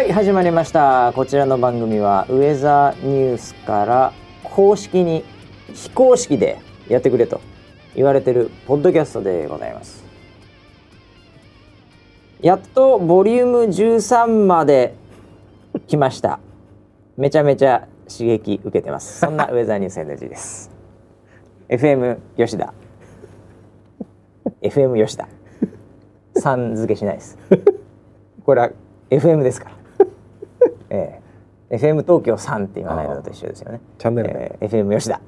はい始まりました。こちらの番組はウェザーニュースから公式に非公式でやってくれと言われてるポッドキャストでございます。やっとボリューム13まで来ました。めちゃめちゃ刺激受けてます。そんな ウェザーニュース NG です。FM 吉田 FM 吉田さん付けしないです。これは FM ですからええ。FM 東京さんって言わないのと一緒ですよね。チャンネルえー FM 吉田、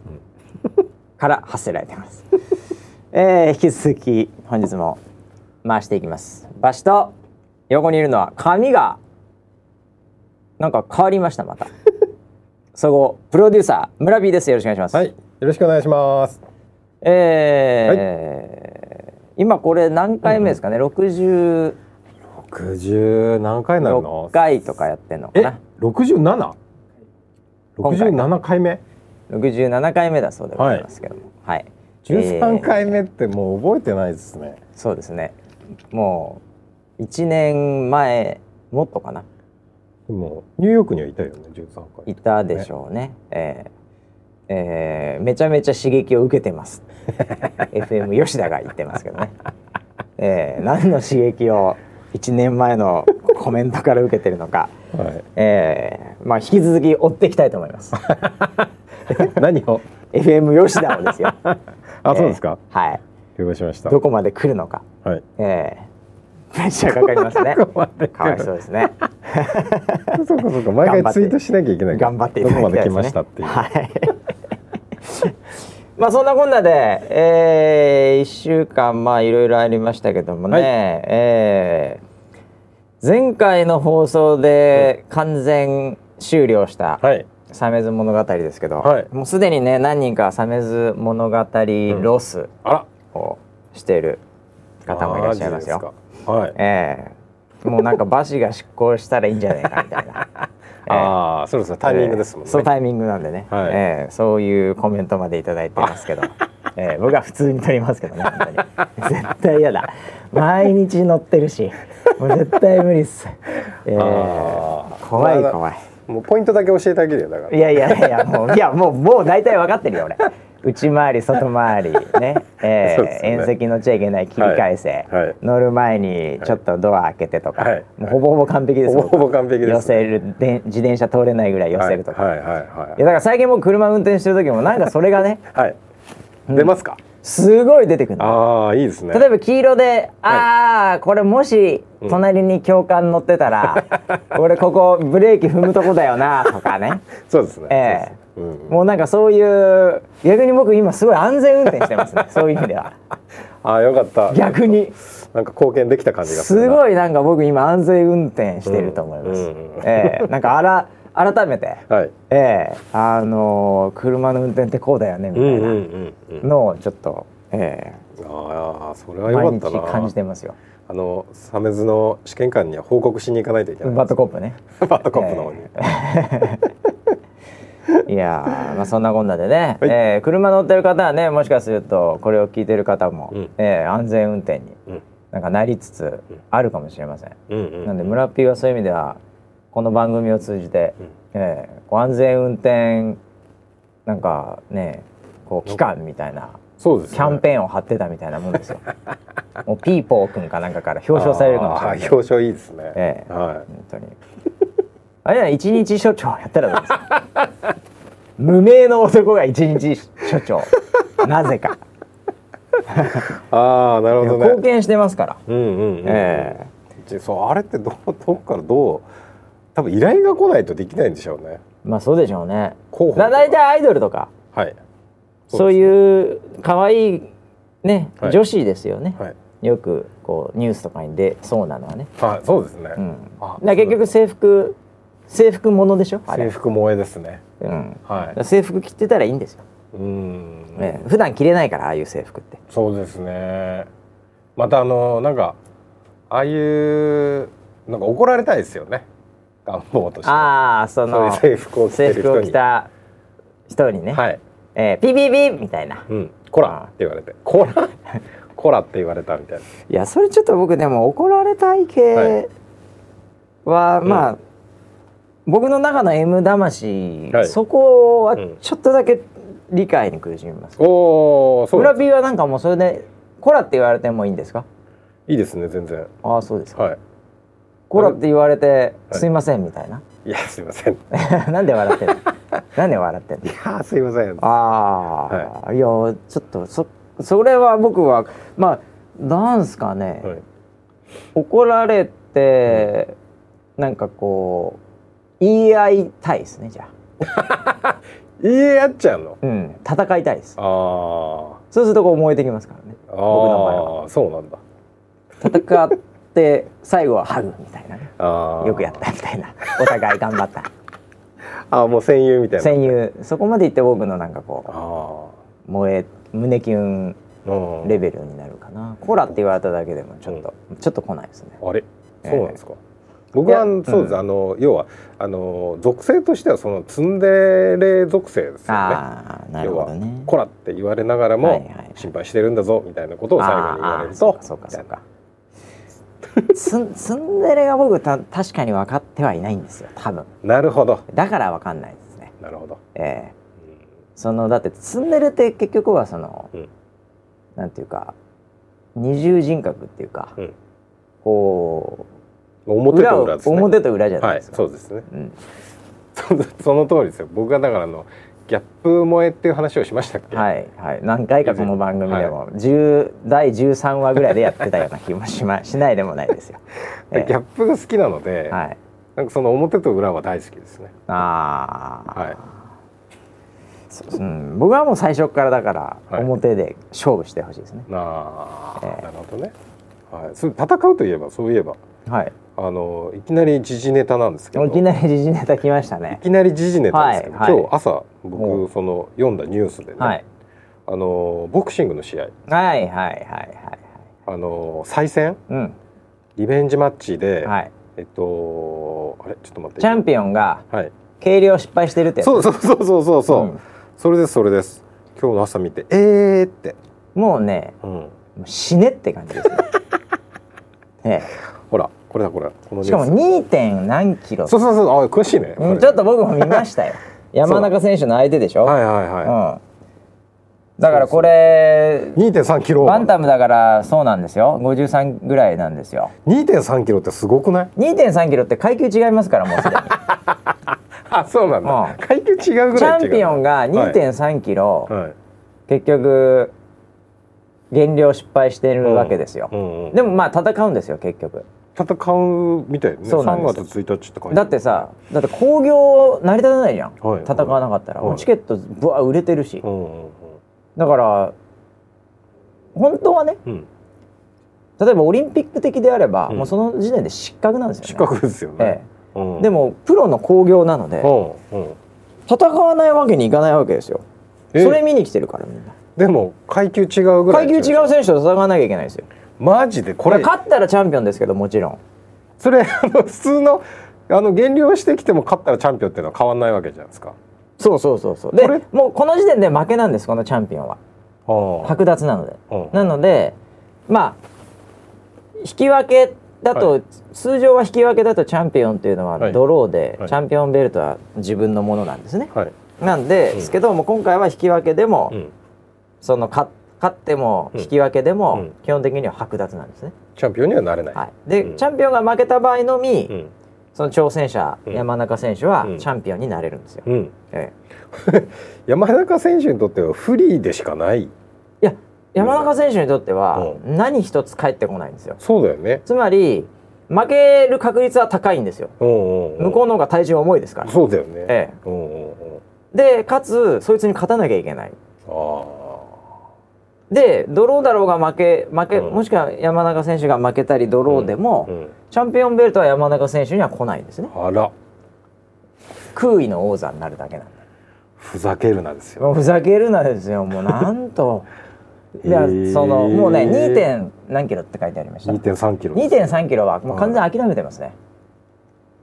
から発せられてます。えー引き続き本日も回していきます。バシと横にいるのは髪がなんか変わりましたまた。総合プロデューサー村 B です。よろしくお願いします、はい、よろしくお願いします。えー今これ何回目ですかね、66六十何回になるの？回とかやってんのかえな、六十七？六十七回目？67回目だそうでございますけどもはい、十三えー回目ってもう覚えてないですね。そうですねもう1年前もっとかなでもニューヨークにはいたよね、十三回。いたでしょうねえーえーめちゃめちゃ刺激を受けてます FM 吉田が言ってますけどね、えー何の刺激を1年前のコメントから受けてるのか、はい。えーまあ引き続き追っていきたいと思います 何を？FM 吉田をですよ あ、そうですか。えーはい了解しました。どこまで来るのかはい。えープレッシャーかかりますね かわいそうですねそうかそうか。毎回ツイートしなきゃいけない。頑張っていただきたいですねどこまで来ましたっていう。はい。まあそんなこんなで、えー、1週間まあいろいろありましたけどもね、はいえー前回の放送で完全終了したはい。「サメズ物語」ですけど、はいもうすでにね何人か「サメズ物語ロスあら。」をしている方もいらっしゃいますよ。すか。はい。ええもうなんか馬氏が執行したらいいんじゃないかみたいな。ええ。ああ、そろそろタイミングですもんね。そうタイミングなんでね、はい。ええ。そういうコメントまでいただいてますけど、ええ。僕は普通に撮りますけどね本当に。絶対嫌だ。毎日乗ってるし。もう絶対無理っす、えーまあ怖い怖い。もうポイントだけ教えてあげるよだから。いやいやいやもういやもうもう大体分かってるよ俺内回り外回りね、えそうですよね。縁石乗っちゃいけない切り返せ、はい。はい。乗る前にちょっとドア開けてとか、はい。もうほぼほぼ完璧ですほぼほぼ完璧ですね。寄せるで自転車通れないぐらい寄せるとか、はい。はい。はい。だから最近僕車運転してる時もなんかそれがねはい。はい。出ますか？すごい出てくるの。ああいいですね。例えば黄色で「ああこれもし隣に教官乗ってたら、俺ここブレーキ踏むとこだよな」とかね。そうですね。えうんもうなんかそういう逆に僕今すごい安全運転してますね そういう意味ではああよかった。逆になんか貢献できた感じがすごいなんか僕今安全運転してると思います、うんうんええなんかあら改めて、はい。ええあのー車の運転ってこうだよねみたいな。のをちょっと、えああそれえはよかったな。感じてますよあのサメズの試験官には報告しに行かないといけない。バットコップね バットコップの方に。いやーまあそんなこんなでね、はいえー車乗ってる方はねもしかするとこれを聞いてる方も、うんえー安全運転にうんなんかなりつつあるかもしれません。うんうん。なんで村っぴーはそういう意味ではこの番組を通じて、えーこう安全運転なんかねこう期間みたいなそうですね。キャンペーンを貼ってたみたいなもんですよ。もうピーポーくんかなんかから表彰されるかもしれない。表彰いいですね。ええは本当に。あれは一日所長やったらどうですか？無名の男が一日所長。なぜか。い。ああなるほどね。貢献してますから。うんうんうん。えじそうあれってどこからどう多分依頼が来ないとできないんでしょうね。まあそうでしょうね。候補だ大体アイドルとかはい。そうういう可愛いね、はい女子ですよね。はい。よくこうニュースとかに出そうなのはね。はいそうですね。うん。あ結局制服制服ものでしょ？制服萌えですね。うん。はい。制服着てたらいいんですよ。うーん。ええ普段着れないからああいう制服って。そうですね。またあのなんかああいうなんか怒られたいですよね。願望として。ああその制服を着て制服。を着た人にね、はい。えーピピピみたいなうん。こらって言われて。こら。こらって言われたみたいな。いやそれちょっと僕でも怒られたい系は、まあ、僕の中の M 魂、はい。そこはうんちょっとだけ理解に苦しみます、おおそうなんです裏 P はなんかもうそれでコラって言われてもいいんですか？いいですね全然。ああそうですか、はい。コラって言われてはい。すいませんみたいな、いやすいません。い なんで笑ってんの？なんで笑ってんの？やすいません。ああ、い、やちょっとそそれは僕はまあなんすかね、はい。怒られて、なんかこう言い合いたいですねじゃあ。言え合っちゃうの？うん。戦いたいです。あそうするとこう燃えてきますからね。ーあ僕の場合ーそうなんだ。戦って最後はハグみたいなね。あー。よくやったみたいな。お互い頑張った。あーもう戦友みたいな。戦友。そこまでいって僕のなんかこあう燃え胸キュンあうん。レベルになるかな。コラって言われただけでもちょっと、ちょっと来ないですね。あれ？ええ。そうなんですか、僕はそうです、うん。あの要はあの属性としてはそのツンデレ属性ですよね。ああなるほど要はね。コラって言われながらも、心配してるんだぞみたいなことを最後に言われるとそうかそうか。ツンツンデレが僕た確かに分かってはいないんですよ多分。なるほど。だから分かんないですね。なるほど、ええ。そのだってツンデレって結局はその、うん。なんていうか二重人格っていうか、うん。こうん、表と裏ですね。表と裏じゃないはいですか、そうですね。うん、そ その通りですよ。僕はだからあのギャップ萌えっていう話をしましたっけ、はいはい。何回かこの番組でも、10第13話ぐらいでやってたような気もしま しないでもないですよ。ギャップが好きなので、はい、なんかその表と裏は大好きですね。ああ、はい。そうん、僕はもう最初からだからはい。表で勝負してほしいですね。ああ、ええ。なるほどね。はい。それ戦うといえばそういえば。はい。あのいきなり時事ネタなんですけどいきなり時事ネタ来ましたねい。きなり時事ネタですけど、はいはい今日朝僕おその読んだニュースでね、はい。あのボクシングの試合はいはいはいはいあの再戦？はい。リベンジマッチで、うん。はい。えっとあれ？ちょっと待ってチャンピオンがはい計量失敗してるって。そうそうそうそうそうそう、うんそれですそれです今日の朝見てえーって、もうね、うん、死ねって感じです ね。えほらこれだこれ。このえ、しかもニュー 2. 点何キロ。スそうそうそう。あ詳しいね、うん、ちょっと僕も見ましたよ。山中選手の相手でしょ、はいはいはうん、だからこれい、2.3キロ。バンタムだからそうなんですよ。53ぐらいなんですよ。2.3キロってすごくない？2.3キロって階級違いますからもうすでに。あそうなんだ、うん。階級違うぐチらい違う。ャンピオンがはい。2.3キロ、はい。結局減量失敗してるわけですよ、うんうん。でもまあ戦うんですよ結局戦うみたいね。3そうなんです。月1日って書いてある。だってさだって興行成り立たないじゃん、はい。戦わなかったら、はチケットぶわ売れてるし、うんうんだから本当はねうん。例えばオリンピック的であれば、うん。もうその時点で失格なんですよね。失格ですよね、えうん。え、でもプロの興行なので、戦わないわけにいかないわけですよ。え？それ見に来てるからみんな。でも階級違うぐらい階級違う選手と戦わなきゃいけないですよマジでこれ。勝ったらチャンピオンですけどもちろん。それあの普通のあの減量してきても勝ったらチャンピオンっていうのは変わんないわけじゃないですか。そうそうそうそう。でもうこの時点で負けなんですこのチャンピオンは。あ剥奪なのでうん。なのでまあ引き分けだと、は通常は引き分けだとチャンピオンっていうのははい。ドローで、はい。チャンピオンベルトは自分のものなんですね。はい、なんで、すけども今回は引き分けでも、うん、その勝勝ってもうん。引き分けでも、うん。基本的には剥奪なんですね。チャンピオンにはなれない、はい、で、うん。チャンピオンが負けた場合のみ、うん。その挑戦者、うん。山中選手はうん。チャンピオンになれるんですよ。うん、え 山中選手にとっては不利でしかない。えいや山中選手にとってはう何一つ返ってこないんですよ。そうだよね、つまり負ける確率は高いんですよ。向こうの方が体重重いですから。そうだよね、ええ。でかつそいつに勝たなきゃいけない。あでドローだろうが負け負け、うん。もしくは山中選手が負けたりドあローでも、うん。チャンピオンベルトは山中選手には来ないんですね。あら。空位の王座になるだけなんでふざけるなですよ。ふざけるなですよ。もうなんと。いやそのもうね 2. 点何キロって書いてありました。2.3キロ2.3キロはもう完全に諦めてますね、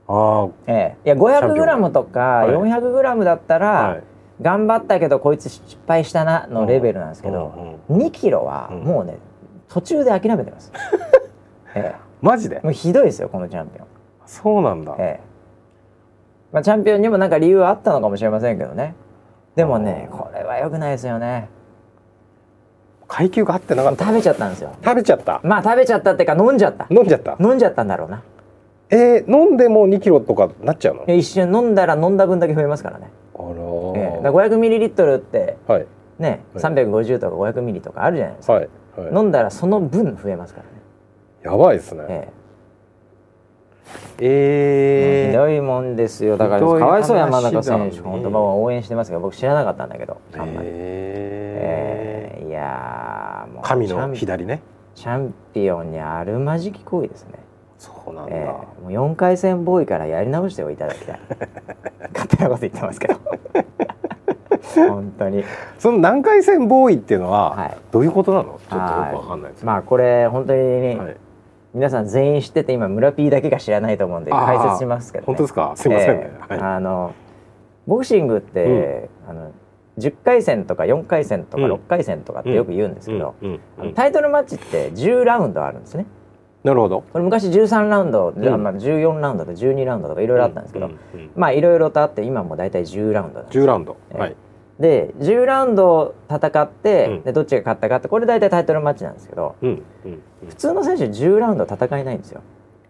あええ。いや5 0 0ムとかはい4 0 0ムだったら、あはい頑張ったけどこいつ失敗したなのレベルなんですけど、2キロはうん。もうね途中で諦めてます、えマジで？え、もうひどいですよこのチャンピオン、そうなんだ、えまあ、チャンピオンにもなんか理由はあったのかもしれませんけどね。でもねこれは良くないですよね。階級が合ってなかった。食べちゃったんですよ。食べちゃった。まあ食べちゃったっていうか飲んじゃった。飲んじゃった。飲んじゃったんだろうな。えー、飲んでも2キロとかなっちゃうの？一瞬飲んだら飲んだ分だけ増えますからね、えー。えだから500ミリリットルってはい。ね、はい。350とか500ミリとかあるじゃないですか、はい。はい。飲んだらその分増えますからね、やばいですね。ええ。ー、えひどいもんですよ。だからかわいそう山中話だね選手本当まあ応援してますけど僕知らなかったんだけど。あんまり、ええ。えいやーもうー、神の左ね。チャンピオンにあるまじき行為ですねそうなんだ、ええもう4回戦ボーイからやり直しておいただきたい。勝手なこと言ってますけど。本当に。その何回戦ボーイっていうのは、はい。どういうことなの？ちょっとよはいくわかんないですまあこれ本当にね、はい。皆さん全員知ってて今村 P だけが知らないと思うんで解説しますけど、ね、本当ですか？すいませんね、ええ。はい、あのボクシングって、あの10回戦とか4回戦とかうん6回戦とかってよく言うんですけど、うんうんタイトルマッチって10ラウンドあるんですねなるほど。これ昔13ラウンド、ん。あまあ、14ラウンドとか12ラウンドとかいろいろあったんですけど、うんうんうん。まあいろいろとあって今も大体10ラウンドなんです。10ラウンド、ええ。はい。で10ラウンド戦って、うん。でどっちが勝ったかってこれ大体タイトルマッチなんですけどうんうん普通の選手10ラウンド戦えないんですよ。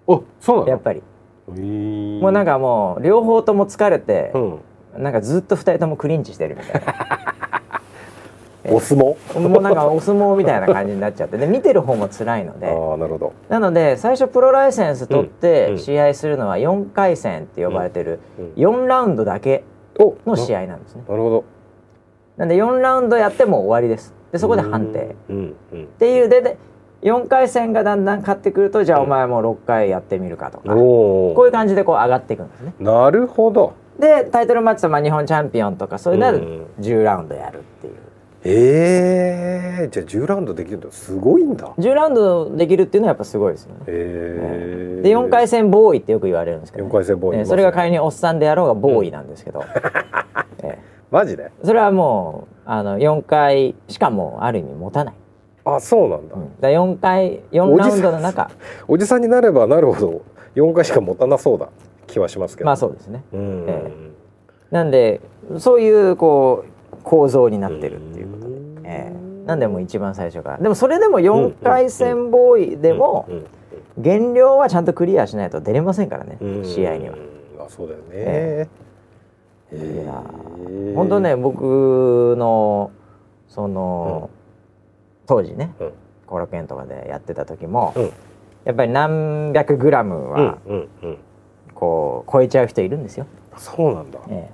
うんおそうなの？やっぱり、もうなんかもう両方とも疲れてう、ん。なんかずっと2人ともクリンチしてるみたいお相撲？なもうなんかお相撲みたいな感じになっちゃって。で 見てる方も辛いので。ああなるほど。なので最初プロライセンス取っうんうてん。試合するのは4回戦って呼ばれてるうん4ラウンドだけおの試合なんですね。なるほど。なんで4ラウンドやっても終わりです。でそこで判定。うんうん。っていうでで4回戦がだんだん勝ってくるとじゃあお前も6回やってみるかとか。おおこういう感じでこう上がっていくんですね。なるほど。でタイトルマッチとまあ日本チャンピオンとかそういうのはうん。10ラウンドやるっていうええじゃあ10ラウンドできるのすごいんだ。10ラウンドできるっていうのはやっぱすごいですよね。へえで4回戦ボーイってよく言われるんですけど、4回戦ボーイ。えーそれが仮におっさんであろうがボーイなんですけど、え マジで？ーそれはもうあの4回しかもうある意味持たない、あそうなんだ、うん、だ4回4ラウンドの中。おじさんになればなるほど4回しか持たなそうだ。気はしますけど。まあそうですね。うん、えなんでそういうこう構造になってるえーなんでもう一番最初から。でもそれでも4回戦ボーイでもうん。減量はちゃんとクリアしないと出れませんからねうん。試合には。まあそうだよね、えへいやえ本当ね僕のその、当時ねうん。後楽園とかでやってた時も、うん。やっぱり何百グラムはこう超えちゃう人いるんですよ、そうなんだ、え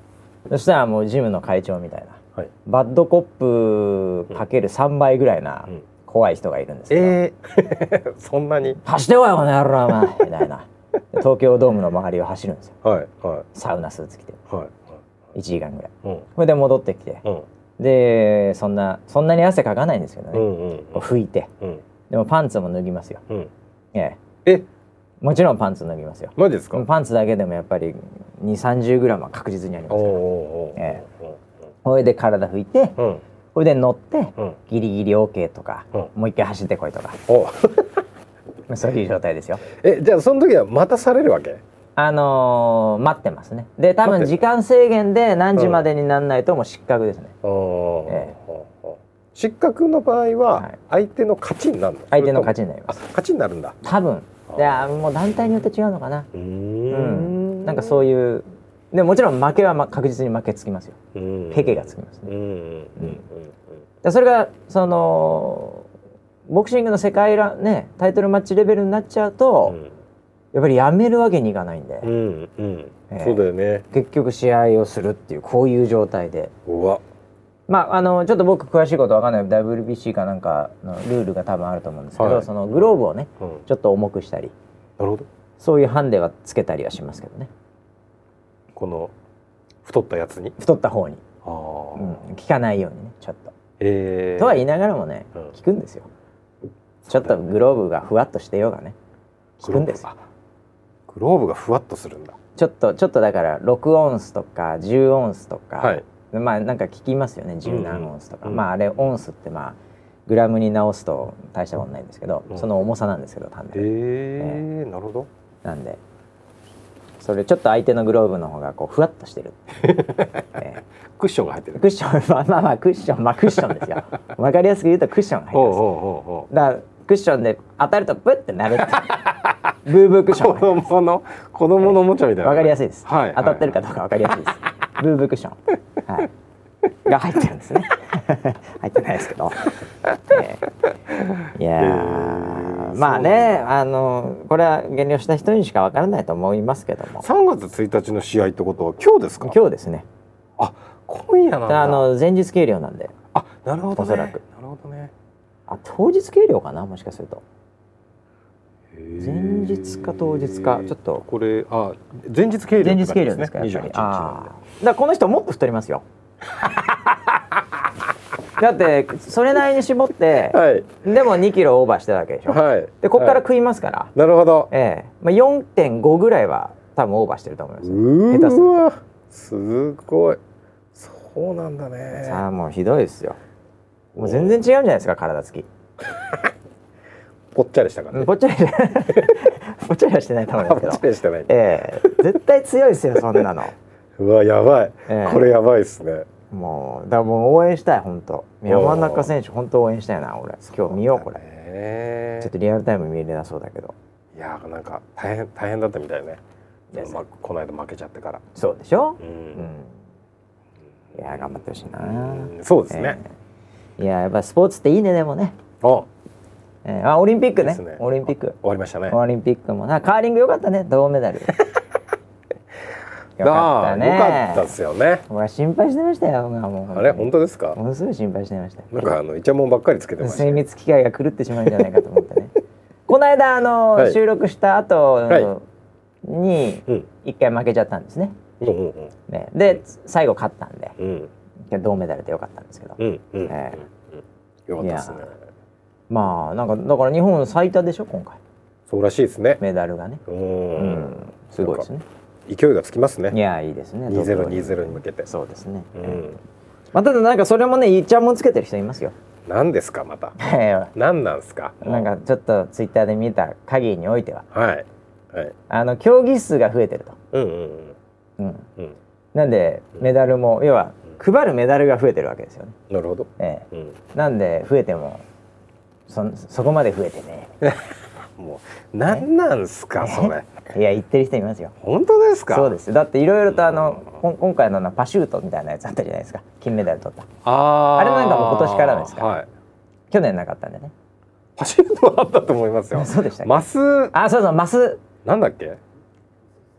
え。そしたらもうジムの会長みたいなはい。バッドコップかける3倍ぐらいなうん。怖い人がいるんですけど、えー、そんなに？走ってこいこの野郎お前。みたいな。で東京ドームの周りを走るんですよ。はいはサウナスーツ着て。いはい。1時間ぐらい。うん。それで戻ってきて。うん。でそんなそんなに汗かかないんですけどね、うんうんこう拭いて。うん。でもパンツも脱ぎますよ、うん。ええ、え？もちろんパンツ脱ぎますよ。マジですか？パンツだけでもやっぱり2 3 0グラムは確実にありますから。おーえおーそれで体拭いてうん。うんそれで乗ってうん。ギリギリ OK とか、うん。もう一回走ってこいとか。お。そういう状態ですよ。えじゃあその時は待たされるわけ？あのー待ってますね。で多分時間制限で何時までになんないともう失格ですね、あーえ失格の場合ははい。相手の勝ちになるの？相手の勝ちになります。あ勝ちになるんだ。多分。いやもう団体によって違うのかな。うん。なんかそういうでもちろん負けはま確実に負けつきますよ。うん。ペケがつきますね。それがそのボクシングの世界らねタイトルマッチレベルになっちゃうと、やっぱりやめるわけにいかないんで、うんうん。うんええ。そうだよね。結局試合をするっていうこういう状態で。まああのちょっと僕詳しいことわかんない。WBC かなんかのルールが多分あると思うんですけど、はい。そのグローブをねうん。ちょっと重くしたり。なるほど。そういうハンデはつけたりはしますけどねこの太ったやつに？太った方に、ああうん、効かないようにねちょっと。ええとは言いながらもね、うん。効くんですよ。ちょっとグローブがふわっとしてようがね効くんですよ。あグローブがふわっとするんだ。ちょっとちょっとだから6オンスとか10オンスとか、はい。まあなんか聞きますよね10何オンスとか、うん。まああれオンスってまあグラムに直すと大したことないんですけど、うん。その重さなんですけど単えで、え。なるほど。なんでそれちょっと相手のグローブの方がこうふわっとしてる、え クッションが入ってる。ークッションまあまあまあクッションまあクッションですよ。わかりやすく言うとクッションが入ってます。ほうほうほうほう。だからクッションで当たるとブッてなるって ブーブークッション子供の子供のおもちゃみたいなわかりやすいです、はい。当たってるかどうかわかりやすいです。ブーブークッション、はい、が入ってるんですね。入ってないですけど、えー。いやー、えーまあねあのこれは減量した人にしかわからないと思いますけども。3月1日の試合ってことは今日ですか？今日ですね。あ今夜なんだ。あの前日計量なんで。あなるほどね。おそらく。なるほどね。あ当日計量かな？もしかすると。前日か当日か。ちょっと。これあ前日計量前日計量ですかやっぱり。28日なんあー。だこの人もっと太りますよ だってそれなりに絞って、ではい。でも2キロオーバーしてたわけでしょ、はい。でここからはい。食いますから、なるほど。ええ。まあ、4.5ぐらいは多分オーバーしてると思いますよ。う下手すわすごい。そうなんだね。さあもうひどいですよ。もう全然違うんじゃないですか体つき。ぽっちゃりしたからねうんぽっちゃり ぽっちゃりはしてないと思いますけ ぽっどちゃりしてない。ええ。絶対強いですよそんなのうわやばい。ええ。これやばいですね。もうだからもう応援したい本当。山中選手本当応援したいな俺。今日見ようこれ。れちょっとリアルタイム見れなそうだけど。いやなんか大変大変だったみたいね。いやまこの間負けちゃってから。そうでしょ？ううん。んいや頑張ってほしいな。うんそうですね。ええ。いややっぱスポーツっていいねでもね、あええ。あオリンピックね。ね。オリンピック。終わりましたね。オリンピックもな。カーリングよかったね。銅メダル よかったね。よかったですよね。俺は心配してましたよもうあれ本当ですか？ものすごい心配してました。よなんかあのイチャモンばっかりつけてました精密機械が狂ってしまうんじゃないかと思ってね。この間あの、はい。収録した後はにうん。一回負けちゃったんですね。うんうんね。で最後勝ったんで。うん。銅メダルでよかったんですけど、うんうんうんえよかったですね。まあなんかだから日本最多でしょ今回。そうらしいですね。メダルがね。ううん。ん。すごいですね勢いがつきますね。いやいいですね2020に向けて。そうですね、うええん。まあ、ただなんかそれもねいっちゃんもつけてる人いますよ。何ですかまた？何なんですか？なんかちょっとツイッターで見た限りにおいては。はい。はい。あの競技数が増えてると、うんうんうん。うん、うん。なんでメダルも要は配るメダルが増えてるわけですよね、なるほど。ええ。うん。なんで増えてもそそこまで増えてね もう何なんすかそれ。いや言ってる人いますよ。本当ですか？そうです。だっていろいろとあの今回のなパシュートみたいなやつあったじゃないですか。金メダル取った。あー。あれなんかもう今年からですか？はい。去年なかったんでね。走るのはあったと思いますよ。そうでしたマス？あそうそうマス。なんだっけ？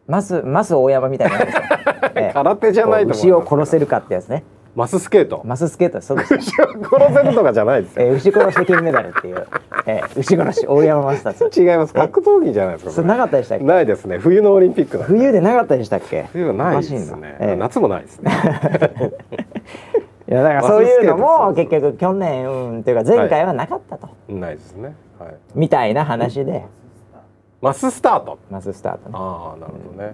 マスマス大山みたいな 空手じゃないと思います牛を殺せるかってやつねマススケート。マススケートそうですよ、牛を殺せるとかじゃないですよ。えー、牛殺して金メダルっていう、えー、牛殺し大山マスターズ違います。格闘技じゃないですかそれなかったでしたっけ？ないですね。冬のオリンピック冬でなかったでしたっけ？冬はないですね、な。ええ夏もないですね。いやだからそういうのも結局去年、うん、というか前回はなかったと、ないですね。はい。みたいな話で。マススタート。マススタートね。ああなるほどね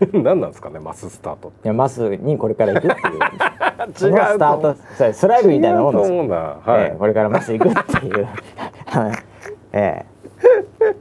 何なんですかねマススタートいやマスにこれから行くっていう。そ 違うのスタートそうストライクみたいなもんです。よはい、ええこれからマス行くっていう。ええ。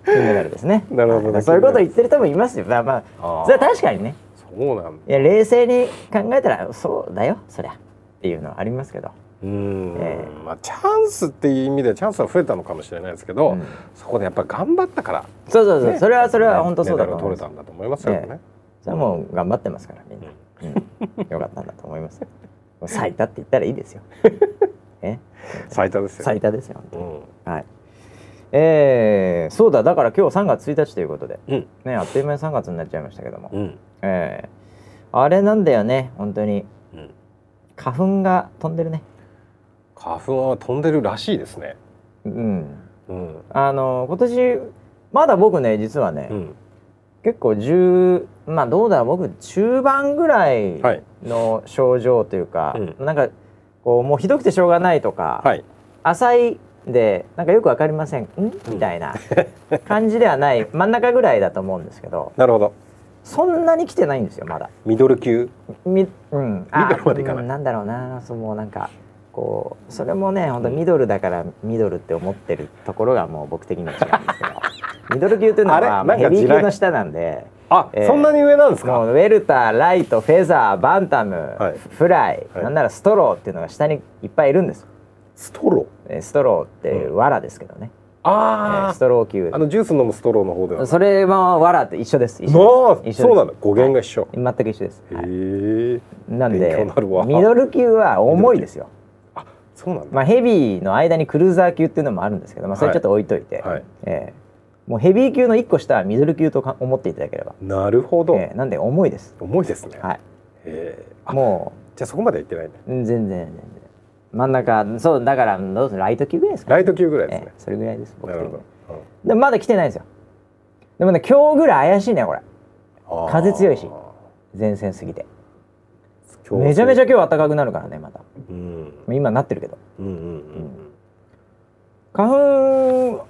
金メダルですね。なるほどそういうこと言ってる人もいますよ。まあまあそれは確かにね。そうなんいや冷静に考えたらそうだよそりゃっていうのはありますけど。うーん、えまあチャンスっていう意味でチャンスは増えたのかもしれないですけど、うん。そこでやっぱり頑張ったから、そうそうそう、ね。それはそれは本当そうだと思います。取れたんだと思いますよね、えそれはもう頑張ってますからみんな、うん、よかったんだと思います 最多って言ったらいいですよ。え？最多ですよ、最多ですよう本ん当に。はい。えー、そうだだから今日3月1日ということで。うん。ねあっという間に3月になっちゃいましたけども、うん。えー、あれなんだよね本当に。うん。花粉が飛んでるね。花粉は飛んでるらしいですね。うん。うん。あの今年まだ僕ね実はね、うん結構10まあどうだろう僕中盤ぐらいはい。の症状というか、うなんかこうもうひどくてしょうがないとか、はい。浅いでなんかよくわかりませんん？みたいな感じではない 真ん中ぐらいだと思うんですけどなるほど。そんなに来てないんですよまだ。ミドル級？みうん、あミドルまでいかない。うんなんだろうなそうもうなんかこうそれもね本当ミドルだからミドルって思ってるところがもう僕的には違うんですけどミドル級というのはまあヘビー級の下なんであ、えーそんなに上なんですか？ウェルターライトフェザーバンタム、はい。フライ、はい。なんならストローっていうのが下にいっぱいいるんですストロー？えーストローって藁ですけどね、えーあストロー級。あのジュース飲むストローの方では。それも藁って一緒です。一な緒あです。そうなんだ。語源が一緒、はい。全く一緒です、はい。へえなんでになミドル級は重いですよ。そうなんだ、まあヘビーの間にクルーザー級っていうのもあるんですけど、まあ、それちょっと置いといて、はい。えーもうヘビー級の1個下はミドル級とか思っていただければ、なるほど、えーなんで重いです。重いですね、はい。へえ。あもじゃあそこまでは行ってないねううん全然全然。真ん中そうだからどうする？ライト級ぐらいですかライト級ぐらいですね。え、ーそれぐらいです僕なるほど、でもまだ来てないんですよ。でもね今日ぐらい怪しいねこれ。うん風強いし前線過ぎて。めちゃめちゃ今日暖かくなるからねまたうん。今なってるけど。うんうん。うん。花粉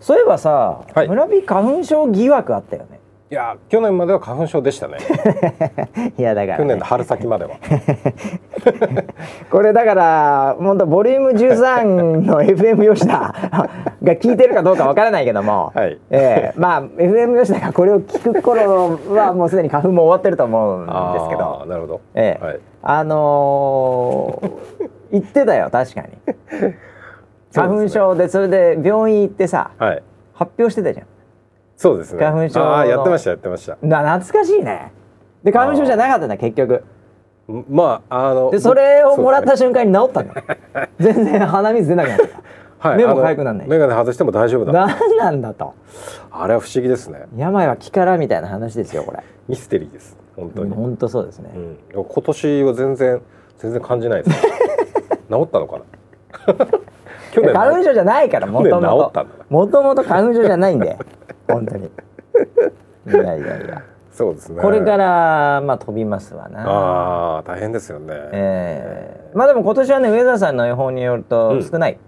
そういえばさ、はい。村人花粉症疑惑あったよね。いや去年までは花粉症でしたね。いやだから、ね、去年の春先までは。これだから本当ボリューム13の FM 吉田 が聞いてるかどうかわからないけども、はい。ええまあ FM 吉田がこれを聞く頃はもうすでに花粉も終わってると思うんですけあどーなるほど。ええ。はい。あのー言ってたよ確かに花粉症でそれで病院行ってさはい。発表してたじゃん。そうですね。花粉症の。ああやってましたやってました。な懐かしいね。で花粉症じゃなかったんだ結局。まああのでそれをもらった瞬間に治ったんだ全然鼻水出なくなった。はい目も痒くなんない。眼鏡外しても大丈夫だ。何なんだと。あれは不思議ですね。病は気からみたいな話ですよこれ。ミステリーです。本当に、うん本当そうですね、今年は全然全然感じないです 治ったのかな？花粉症じゃないからもともともともと花粉症じゃないんで。本当に。いやいやいや。そうですね。これからまあ飛びますわな。ああ大変ですよね。えーまあでも今年はね上田さんの予報によるうん。と少ない。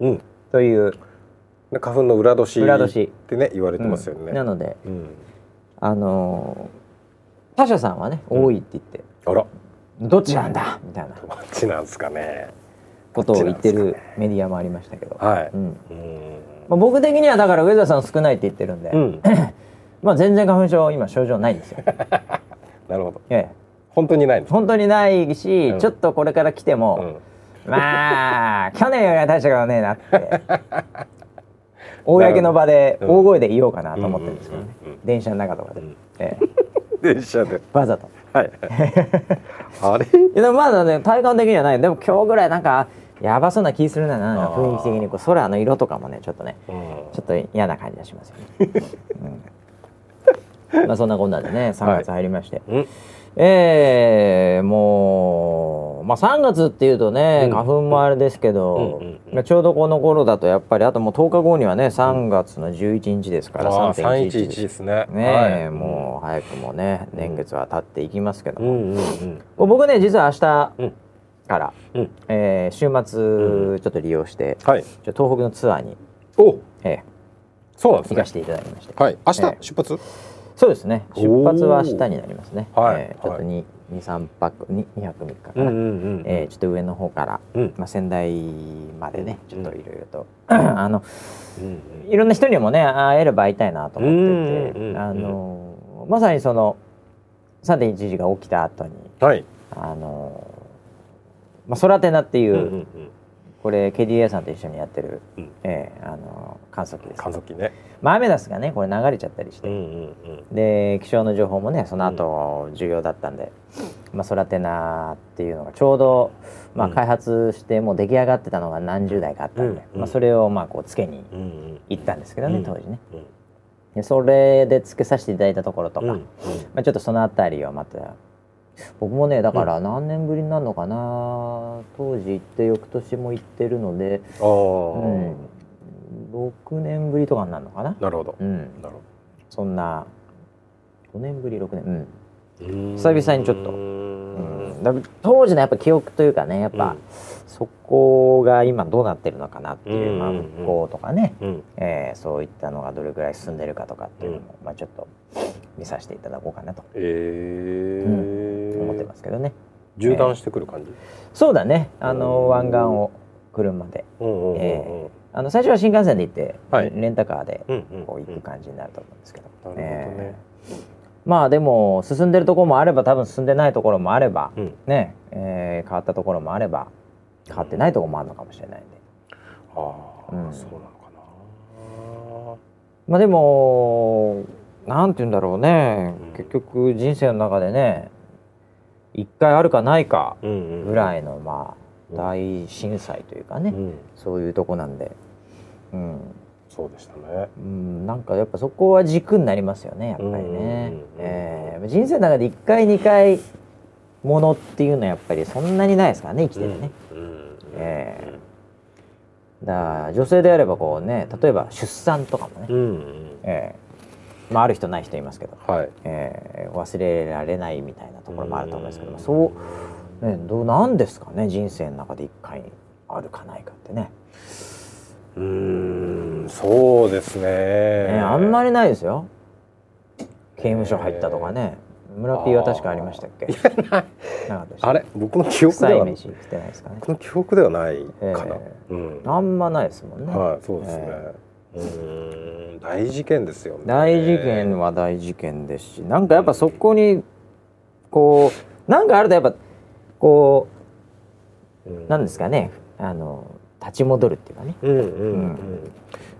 うん。という、で花粉の裏年裏年。ってね言われてますよね、うん。なのでうん。あのー他社さんはね多いって言って、あら。どっちなんだみたいな。どっちなんですかねことを言ってるメディアもありましたけど、はい、うん。うん。まあ、僕的にはだから上田さん少ないって言ってるんで、うん。まあ全然花粉症今症状ないんですよ。なるほど。ええ、本当にない本当にないし、うん。ちょっとこれから来ても、うん。まあ 去年よりは大したことねえなって。公の場でうん。大声で言おうかなと思ってるんですけどね、うんうんうん電車の中とかで、うん。ええ、電車で。わざと。はい。あれ？いやでもまだね体感的にはない。でも今日ぐらいなんかやばそうな気するなな雰囲気的にこう空の色とかもねちょっとねうん。ちょっと嫌な感じがしますよ。ね。うん。まあそんなこんなでね3月入りまして、うん。えーもう、まあ、3月っていうとね、うん。花粉もあれですけど、うんちょうどこの頃だとやっぱりあともう10日後にはね3月の11日ですからあー3.11 311でですすね。ねえ、はい。もう早くもね年月は経っていきますけども、僕ね実は明日うんから、うん。えー週末ちょっと利用して、はい。ちょ東北のツアーに、お。えそうなんですね。ー行かせていただきまして、はい。明日ええ。出発？そうですね。出発は明日になりますね、はい。えーちょっとはい。23泊2泊3日かな、うんうんうんえーちょっと上の方から、うん。まあ、仙台までねちうん。ょっといろいろと、あのうんいろんな人にもね会えれば会いたいなと思ってて、うんうんうんあのまさにその3.11が起きた後にはい。あのまあ、ソラテナっていう、うんうんうん。これ KDA さんと一緒にやってる、うん。ええあの観測器です。観測機ね。まあ、アメダスがねこれ流れちゃったりして、うんうんうん。で気象の情報もねその後重要だったんで、まあ、ソラテナっていうのがちょうど、まあ、うん。開発してもう出来上がってたのが何十台かあったんで、うんまあ、それをまあこうつけにうんうん。行ったんですけどね、うん。当時ね。うん。でそれでつけさせていただいたところとか、うんうん。まあ、ちょっとその辺りをまた僕もねだから何年ぶりになるのかな、当時行って翌年も行ってるので、あうん。あ、6年ぶりとかになるのかな、なるほど。うん、なるほそんな5年ぶり6年。うん。久々にちょっと。ううんんだ当時のやっぱ記憶というかねやっぱ、うんそこが今どうなってるのかなっていう、うんまあ、復興とかね、うん。えーそういったのがどれぐらい進んでるかとかっていうのも、まあ、ちょっと見させていただこうかなと。ええ思ってますけどね、縦断してくる感じ？そうだね。あうん。の湾岸を車で。うんうんうんえあの最初は新幹線で行って、はい。レンタカーでうんうんこう行く感じになると思うんですけど、なるほどね。えー。まあでも進んでるところもあれば多分進んでないところもあれば、うん。ね、えー変わったところもあれば変わってないところもあるのかもしれないんで。ああ、うん。そうなのかな。まあでもなんて言うんだろうね、うん結局人生の中でね一回あるかないかぐらいのまうん。あ大震災というかね、うん。そういうとこなんで、うん。そうでしたね。うん、なんかやっぱそこは軸になりますよねやっぱりね。えー人生の中で1回2回ものっていうのはやっぱりそんなにないですからね生きててね。うん。うん。えだから女性であればこうね例えば出産とかもね、うんうん。えーまあ、ある人ない人いますけど、はい。えー忘れられないみたいなところもあると思うんですけども、そう、ね、どうなんですかね人生の中で1回あるかないかってね。うーんそうですね。ねあんまりないですよ。刑務所入ったとかね村 P は確かありましたっけ？あれ？僕の記憶では臭い飯来てないですかね。僕の記憶ではないかな、えうん。あんまないですもんね、はいそうですね、えうーん。大事件ですよね。大事件は大事件ですしなんかやっぱそこにこうなんかあるとやっぱこうん。うなんですかね？あの立ち戻るっていうかね。うんうん。うん、やっ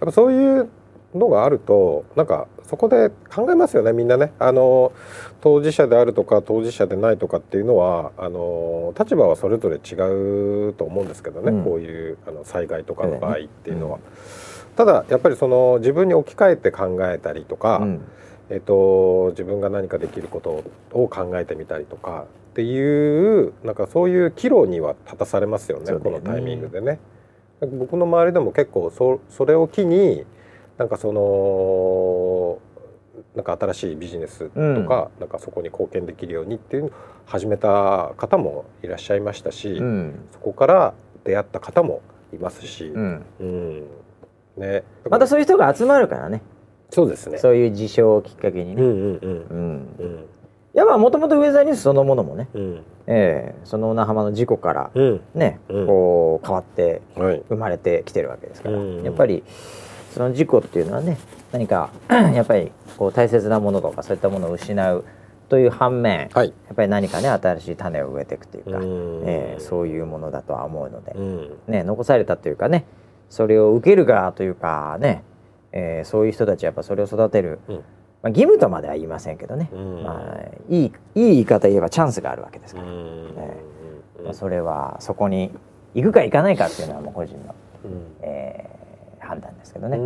ぱそういうのがあるとなんかそこで考えますよねみんなね。あの当事者であるとか当事者でないとかっていうのはあの立場はそれぞれ違うと思うんですけどね、うん。こういうあの災害とかの場合っていうのは。うん。ただやっぱりその自分に置き換えて考えたりとか、うん。えっと、自分が何かできることを考えてみたりとかっていうなんかそういう岐路には立たされますよねね。このタイミングでね。僕の周りでも結構そそれを機になんかそのなんか新しいビジネスとか,、うん。なんかそこに貢献できるようにっていうのを始めた方もいらっしゃいましたし、うん。そこから出会った方もいますし、うん。うん。ね、またそういう人が集まるからね。そうですね。そういう事象をきっかけにね、うんうんうん。うん。うん。やっぱもともとウェザーニュースそのものもね、うん。えーその小名浜の事故からうん。ね、うん。こう変わってはい。生まれてきてるわけですから、うん。やっぱりその事故っていうのはね何かやっぱりこう大切なものとかそういったものを失うという反面、はい。やっぱり何かね新しい種を植えていくというか、うん。えーそういうものだとは思うので、うん。ね、残されたというかねそれを受ける側というかね、えーそういう人たちはやっぱそれを育てる、うん。まあ、義務とまでは言いませんけどね、うん。まあ、いいいい言い方言えばチャンスがあるわけですから、うん。えまあ、それはそこに行くか行かないかっていうのはもう個人の、えー判断ですけどね。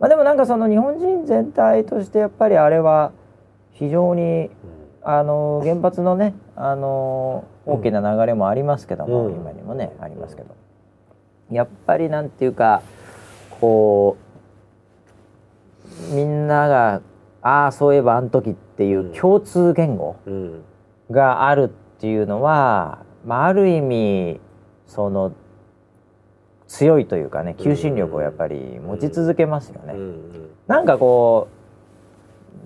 まあ、でもなんかその日本人全体としてやっぱりあれは非常にあの原発のねあの大きな流れもありますけども、うん。今にもねありますけど。やっぱりなんていうかこうみんながああそういえばあの時っていう共通言語うん。があるっていうのは、まあ、ある意味その強いというかね求心力をやっぱり持ち続けますよね。うん。なんかこ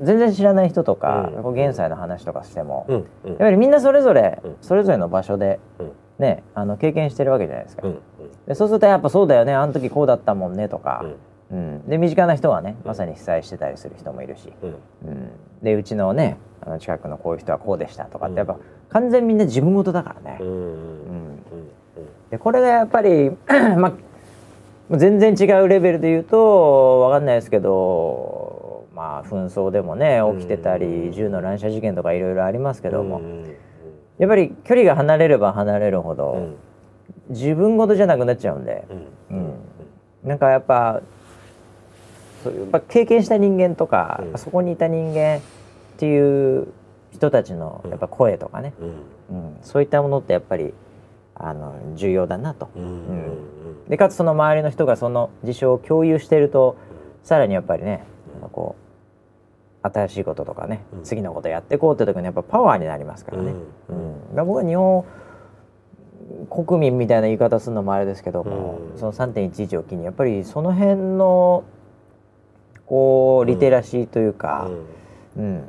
う全然知らない人とか、うん。こう現在の話とかしても、うん。やっぱりみんなそれぞれ、うん。それぞれの場所で、うん。ねあの経験してるわけじゃないですか、うん。でそうするとやっぱそうだよねあの時こうだったもんねとか、うん。うん。で身近な人はねまさに被災してたりする人もいるし、うん。うん、でうちのねあの近くのこういう人はこうでしたとかってやっぱ、うん完全みんな自分事だからね、うん。うんでこれがやっぱり まあ全然違うレベルで言うとわかんないですけどまあ紛争でもね起きてたり、うん銃の乱射事件とかいろいろありますけども、うんやっぱり距離が離れれば離れるほど、うん。自分事じゃなくなっちゃうんで、うん。うん。なんかやっぱそういうやっぱ経験した人間とか、うん。そこにいた人間っていう人たちのやっぱ声とかね、うん。うん。そういったものってやっぱりあの重要だなと。うんうんでかつその周りの人がその事象を共有しているとさらにやっぱりねこう新しいこととかね、うん。次のことやっていこうって時にやっぱパワーになりますからね。ううん。ん。だから僕は日本国民みたいな言い方するのもあれですけども、うん。その3.11を機にやっぱりその辺のこうリテラシーというか、うん。うん。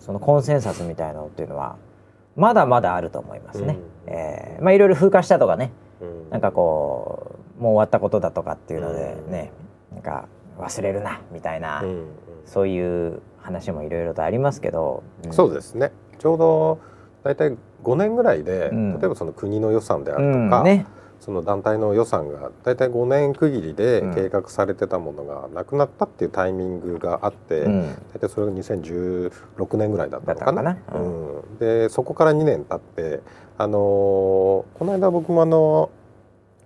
そのコンセンサスみたいなのっていうのはまだまだあると思いますね。うんえーまあいろいろ風化したとかね。うん。なんかこうもう終わったことだとかっていうのでね、なんか忘れるなみたいな、うんそういう話もいろいろとありますけど、うん、そうですね。ちょうど大体5年ぐらいで、うん、例えばその国の予算であるとか、ね、その団体の予算が大体5年区切りで計画されてたものがなくなったっていうタイミングがあって、うん、大体それが2016年ぐらいだったのかな。うん、でそこから2年経って、あのー、この間僕もあの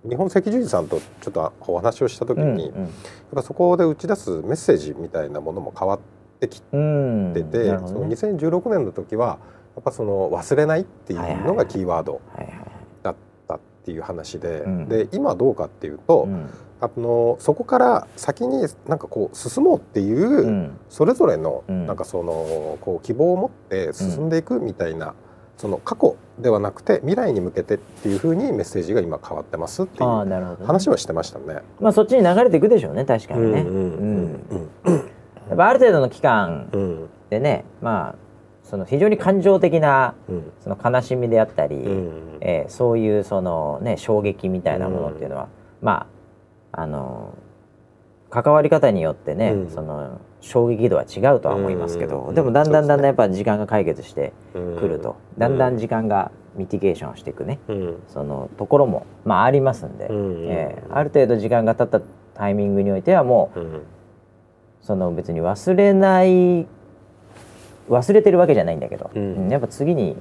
日本赤十字さんとちょっとお話をした時に、うんうん、やっぱそこで打ち出すメッセージみたいなものも変わってきてて、うん、その2016年の時はやっぱその忘れないっていうのがキーワードだったっていう話で、で今どうかっていうと、うん、あのそこから先になんかこう進もうっていう、それぞれのなんかそのこう希望を持って進んでいくみたいな、その過去ではなくて未来に向けてっていうふうにメッセージが今変わってますっていう話はしてましたね。まあそっちに流れていくでしょうね確かにね。やっぱある程度の期間でね、まあその非常に感情的なその悲しみであったり、うん、えー、そういうそのね衝撃みたいなものっていうのは、うん、まああの関わり方によってね、うん、その衝撃度は違うとは思いますけど、でもだんだんだんだんやっぱ時間が解決してくると、だんだん時間がミティゲーションしていくね、そのところもまあありますんで、えー、ある程度時間が経ったタイミングにおいてはもう、その別に忘れない忘れてるわけじゃないんだけど、うん、やっぱ次に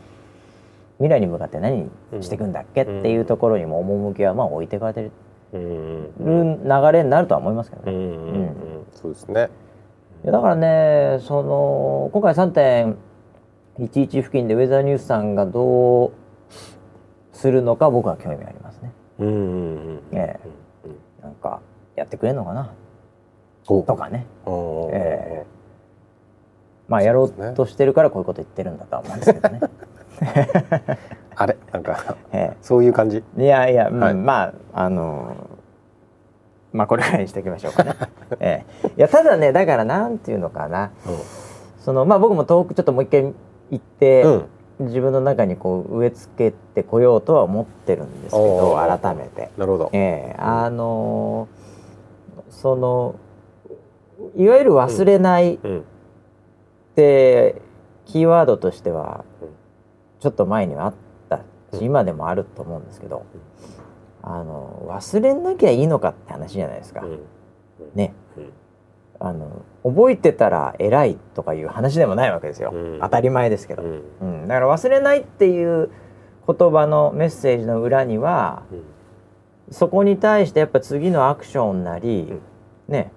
未来に向かって何していくんだっけっていうところにも趣はまあ置いてかれてる流れになるとは思いますけどね。そうですねだからねその今回3.11付近でウェザーニュースさんがどうするのか僕は興味ありますね。うんええ、なんかやってくれるのかな。とかね。ええ。まあやろうとしてるからこういうこと言ってるんだとは思うんですけどね。あれ？なんか、ええ、そういう感じ？いやいや、はい、まああのまあこれぐらいにしておきましょうかね。ええ、いやただねだからなんていうのかな、うん、そのまあ僕も遠くちょっともう一回行って、うん、自分の中にこう植え付けてこようとは思ってるんですけど改めて。なるほど。ええ、あのそのいわゆる忘れない、うん。ってキーワードとしてはちょっと前にはあったし今でもあると思うんですけどあの忘れなきゃいいのかって話じゃないですか。ね。あの覚えてたら偉いとかいう話でもないわけですよ、当たり前ですけど、うん。だから忘れないっていう言葉のメッセージの裏には、そこに対してやっぱ次のアクションなり、ね、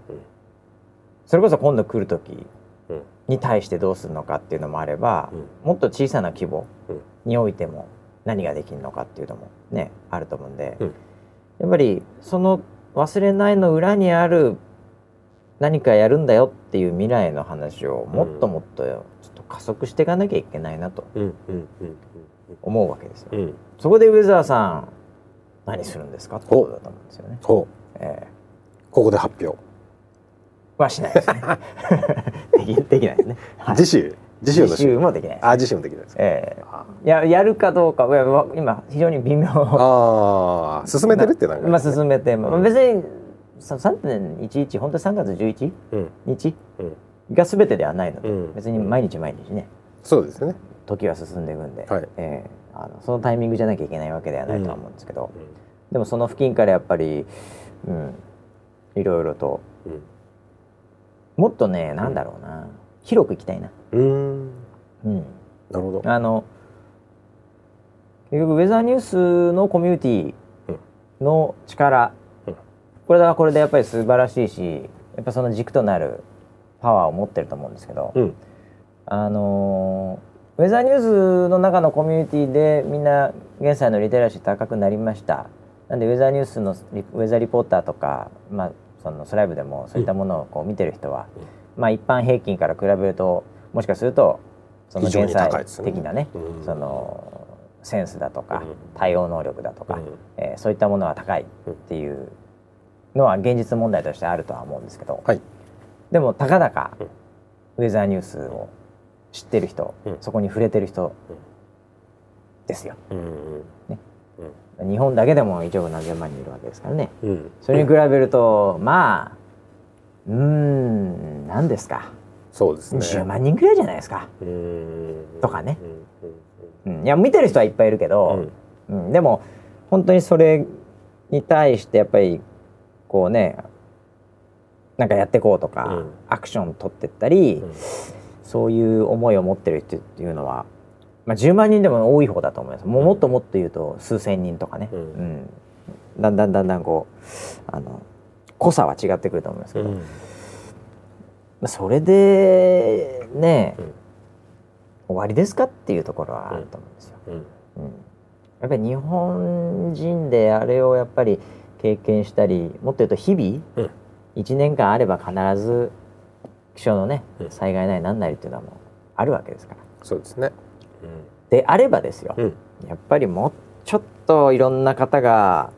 それこそ今度来る時に対してどうするのかっていうのもあれば、うん、もっと小さな規模においても何ができるのかっていうのもねあると思うんで、うん、やっぱりその忘れないの裏にある何かやるんだよっていう未来の話をもっともっとちょっと加速していかなきゃいけないなと思うわけですよ。うん、そこでウェザーさん何するんですかってことだと思うんですよね。えー、ここで発表。はしないですね。できないですね、はい、自習自習もできないあ自習もできないですええ。ー、いややるかどうか今非常に微妙。ああ進めてるってなんか、ね、まあ進めて、まあ、別に3.11本当に3月11、うん、日、うん、が全てではないので、うん、別に毎日毎日ね。そうですね。時は進んでいくんで、はい、えー、あのそのタイミングじゃなきゃいけないわけではないとは思うんですけど、でもその付近からやっぱり、うん、いろいろと、うん。もっとねなんだろうな、広くいきたいなうん。うん。なるほど。あの結局ウェザーニュースのコミュニティの力、うん、これはこれでやっぱり素晴らしいしやっぱその軸となるパワーを持ってると思うんですけど、うん、あのウェザーニュースの中のコミュニティでみんな現在のリテラシー高くなりました。なんでウェザーニュースのウェザーリポーターとか、まあ、そのスライブでもそういったものをこう見てる人は、まあ、一般平均から比べるともしかするとその天才的なね、そのセンスだとか、対応能力だとか、うえそういったものは高いっていうのは現実問題としてあるとは思うんですけど、はい、でもたかだかウェザーニュースを知ってる人、そこに触れてる人ですよ。ね、日本だけでも1億何千万人いるわけですからね、それに比べるとまあうん何ですかそうですね。10万人ぐらいじゃないですか、うん。とかね。うんうん、いや見てる人はいっぱいいるけど、うん。でも本当にそれに対してやっぱりこうねなんかやっていこうとか、うん。アクション取ってったり、うん。そういう思いを持ってる人っていうのは、まあ、10万人でも多い方だと思います。もうもっともっと言うと数千人とかね、うん。うん。だんだんだんだんこうあの濃さは違ってくると思いますけど、それでね、うん。終わりですかっていうところはあると思うんですよ。うん。うん。やっぱり日本人であれをやっぱり経験したりもっと言うと日々、うん。1年間あれば必ず気象のねうん。災害なりなんなりっていうのはもうあるわけですから。そうですね。であればですよ、うん。やっぱりもうちょっといろんな方が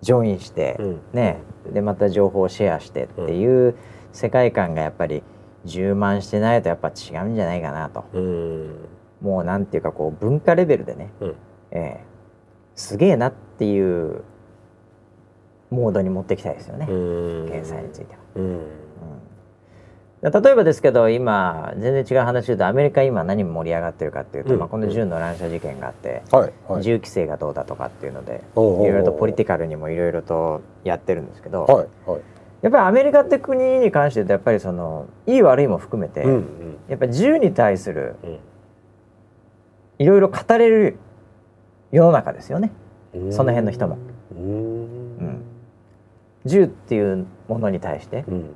ジョインして、うん。ねでまた情報をシェアしてっていう世界観がやっぱり充満してないとやっぱ違うんじゃないかなと。うん。もうなんていうかこう文化レベルでね、うん。ええ。すげえなっていうモードに持っていきたいですよね、うん。減災については。うん。うん。例えばですけど今全然違う話で言うとアメリカ今何盛り上がってるかっていうと、うん。まあ、この銃の乱射事件があって、はいはい。銃規制がどうだとかっていうのでいろいろとポリティカルにもいろいろとやってるんですけど、はいはいやっぱりアメリカって国に関して言うとやっぱりそのいい悪いも含めて、うんやっぱり銃に対するうん。いろいろ語れる世の中ですよね。うん。その辺の人も。うん。銃っていうものに対してうん。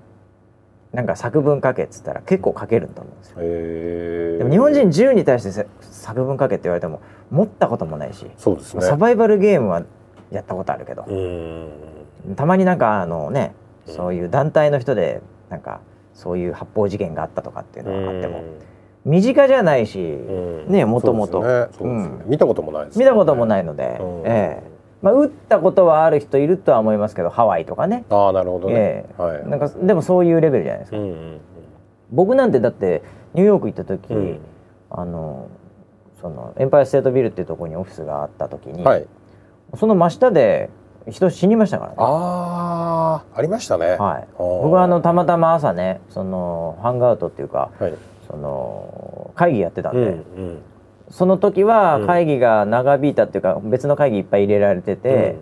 なんか作文書けっつったら結構書けると思うんですよ。でも日本人銃に対してせ作文書けって言われても持ったこともないし、そうですね。サバイバルゲームはやったことあるけど、うん。たまになんかあのねそういう団体の人でなんかそういう発砲事件があったとかっていうのがあっても身近じゃないし、うん。ねもともと見たこともないです見たこともないいので、うん。ええ。まあ、撃ったことはある人いるとは思いますけどハワイとかね。ああなるほどね。ええ。はい。なんかでもそういうレベルじゃないですか、うんうん。僕なんてだってニューヨーク行った時、うん。あのそのエンパイアステートビルっていうところにオフィスがあった時に、はい。その真下で人死にましたからね。ああありましたね。はい、僕はあのたまたま朝ねそのハングアウトっていうかはい。その会議やってたんで、うんうん。その時はうん。会議が長引いたっていうか、別の会議いっぱい入れられてて、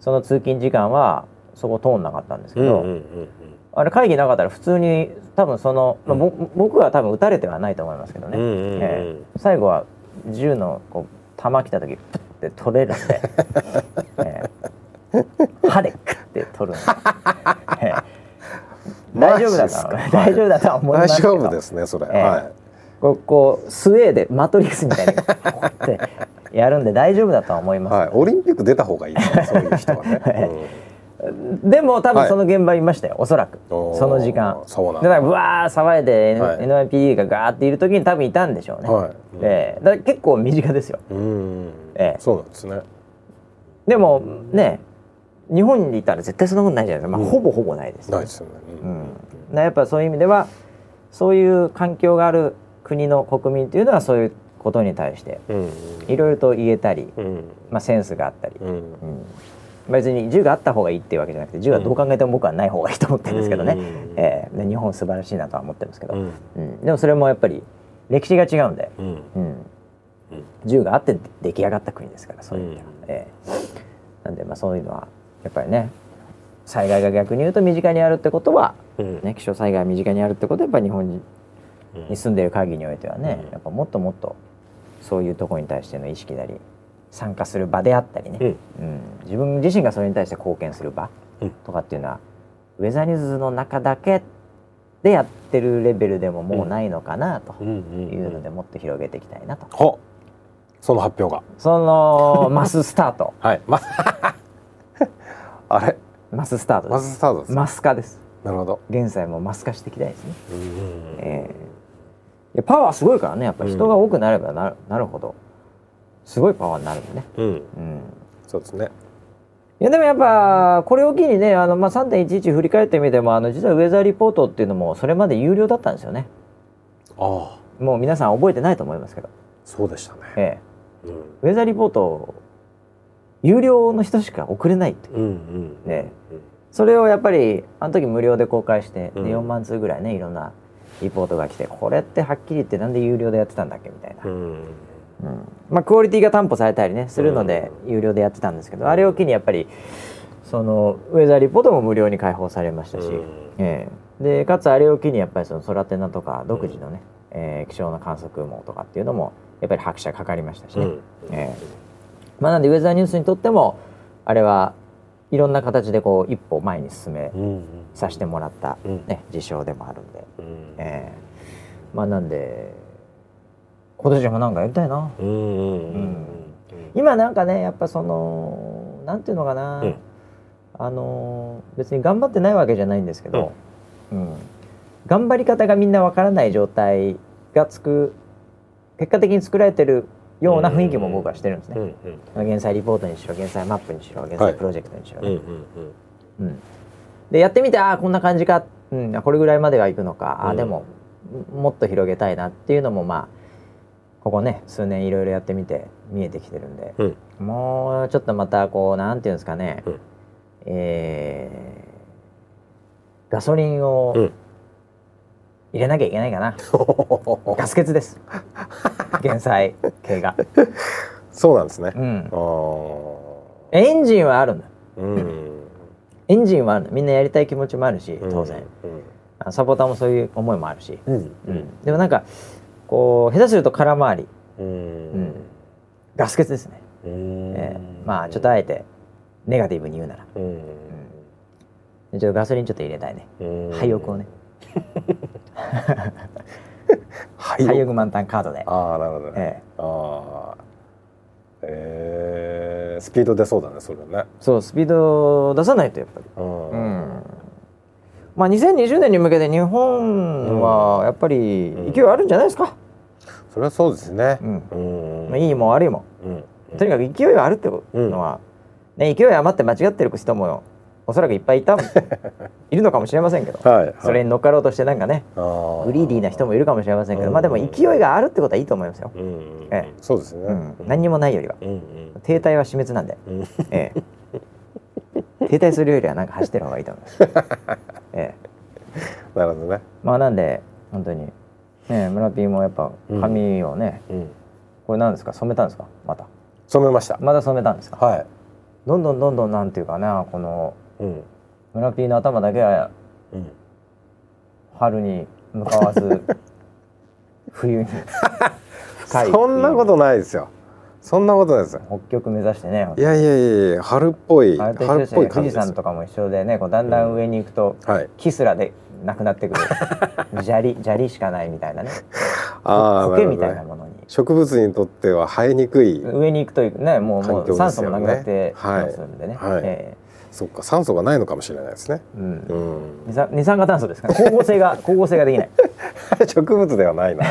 その通勤時間はそこ通んなかったんですけど、うんうんうんあれ会議なかったら普通に多分その、まあ僕は多分撃たれてはないと思いますけどね、うんうんうん。ええ。最後は銃のこう弾来た時プッて取れるんで、ええ歯でクッて取るんで、ええ。大丈夫だと大丈夫だとは思いま大すけど。丈夫ですねそれ。ええ。はい。こうこうスウェーデンマトリックスみたいにこうやってやるんで大丈夫だとは思います、はい。オリンピック出た方がいいね そういう人はね。でも多分その現場いましたよ、おそらく。その時間。そうなんだ。だからブワー騒いで、N はい NYPD がガーっている時に多分いたんでしょうね、はい。ええ。だから結構身近ですよ。うん。うんええ。そうなんですね。でもね日本にいたら絶対そんなことないじゃないですか、まあうん。ほぼほぼないです。よないですよね。ううん。やっぱそういう意味ではそういう環境がある国の国民というのはそういうことに対してうん。いろいろと言えたり、うん。まあ、センスがあったり、うん。うん。別に銃があった方がいいっていうわけじゃなくて銃はどう考えても僕はない方がいいと思ってるんですけどね、うん。ええ。で日本素晴らしいなとは思ってるんですけど、うん。うん。でもそれもやっぱり歴史が違うんで、うん。銃があって出来上がった国ですからそういう意味では、うん。ええ。なんでまあそういうのはやっぱりね災害が逆に言うと身近にあるってことは、うん。ね、気象災害が身近にあるってことはやっぱり日本に住んでいる限りにおいてはね、うん。やっぱもっともっとそういうところに対しての意識なり参加する場であったりね、うん。うん。自分自身がそれに対して貢献する場うん。とかっていうのは、ウェザーニューズの中だけでやってるレベルでももうないのかなとうんうんいうのでもっと広げていきたいなと、ほその発表が。そのマススタート。はい。まあれ？マススタートでます。ずスタートですマス化です。なるほど。現在もマス化していきたいですね、うん。ええいやパワーすごいからね。やっぱり人が多くなればなる,、なるほど。すごいパワーになるんでね、うん。うん、そうですね。いやでもやっぱこれを機にねあの、まあ、3.11振り返ってみてもあの実はウェザーリポートっていうのもそれまで有料だったんですよね。ああ。もう皆さん覚えてないと思いますけど、そうでしたね。えうん。え、ウェザーリポート有料の人しか送れないっていう。うんうん。ね。それをやっぱりあの時無料で公開して、でうん。4万通ぐらいねいろんなリポートが来てこれってはっきり言ってなんで有料でやってたんだっけみたいな、うん。うん。まあクオリティが担保されたりねするので有料でやってたんですけど、あれを機にやっぱりそのウェザーリポートも無料に開放されましたし、うん。ええ。でかつあれを機にやっぱりそのソラテナとか独自のね、えー気象の観測網とかっていうのもやっぱり拍車かかりましたしね、うん。ええまあなんでウェザーニュースにとってもあれはいろんな形でこう一歩前に進めうんさせてもらった、うん。ね、事象でもあるんで、うん。ええ。まあなんで今年もなんかやりたいな。うんうんうん今なんかねやっぱそのなんていうのかな、うん。あの別に頑張ってないわけじゃないんですけど、うん。頑張り方がみんなわからない状態がつく結果的に作られてるような雰囲気も僕はしてるんですね。うんうん。減災リポートにしろ減災マップにしろ減災プロジェクトにしろでやってみてああこんな感じか、うん、あこれぐらいまではいくのか、あでももっと広げたいなっていうのもまあここね数年いろいろやってみて見えてきてるんで、うん。もうちょっとまたこうなんていうんですかね、うん。えーガソリンをうん。入れなきゃいけないかな、ガス欠です減災系が、そうなんですね。うん。エンジンはあるんだうん。エンジンはあるの。みんなやりたい気持ちもあるし当然、あサポーターもそういう思いもあるし、うんうん、でもなんかこう下手すると空回り。うん。うん。ガス欠ですね、うん。えーまあちょっとあえてネガティブに言うなら、うん。ちょっとガソリンちょっと入れたいね。うん。廃屋をね 廃屋満タンカードで、ああなるほどね。えーああえースピード出そうだねそれね。そうスピードを出さないとやっぱり、うん。うん。まあ2020年に向けて日本はやっぱり勢いあるんじゃないですか、それはそうですね。うん。うん。まあ、いいも悪いも。うん。とにかく勢いがあるってのは、ね、勢い余って間違ってる人もおそらくいっぱいいた いるのかもしれませんけど、はいはい。それに乗っかろうとしてなんかねグリーディーな人もいるかもしれませんけど、うん。まあでも勢いがあるってことはいいと思いますよ、うんうんええ。そうですね。うん、何にもないよりは。うんうん。停滞は死滅なんで、うん。ええ、停滞するよりはなんか走ってる方がいいと思います、ええ、なるほどね。まあなんで本当に、ね、村ピーもやっぱ髪をね、うん。これ何ですか？染めたんですか？また。染めました。まだ染めたんですか？はい。どんどんどんどんなんていうかなこのうん村ピーの頭だけはうん。春に向かわず 冬に。そんなことないですよ。そんなことないですよ。北極目指してね。いやいやいやいや春っぽい春っぽい感じです山とかも一緒でねこうだんだん上に行くと、はい。キスラでなくなってくる。砂利砂利しかないみたいなね。ああ苔みたいなものに、植物にとっては生えにくい上に行くとねもうもう酸素もなくなってきますんでね、はい。はいえそっか酸素がないのかもしれないですね。えうん。うん。二酸二酸化炭素ですから光合成が 光合成ができない。植物ではないな。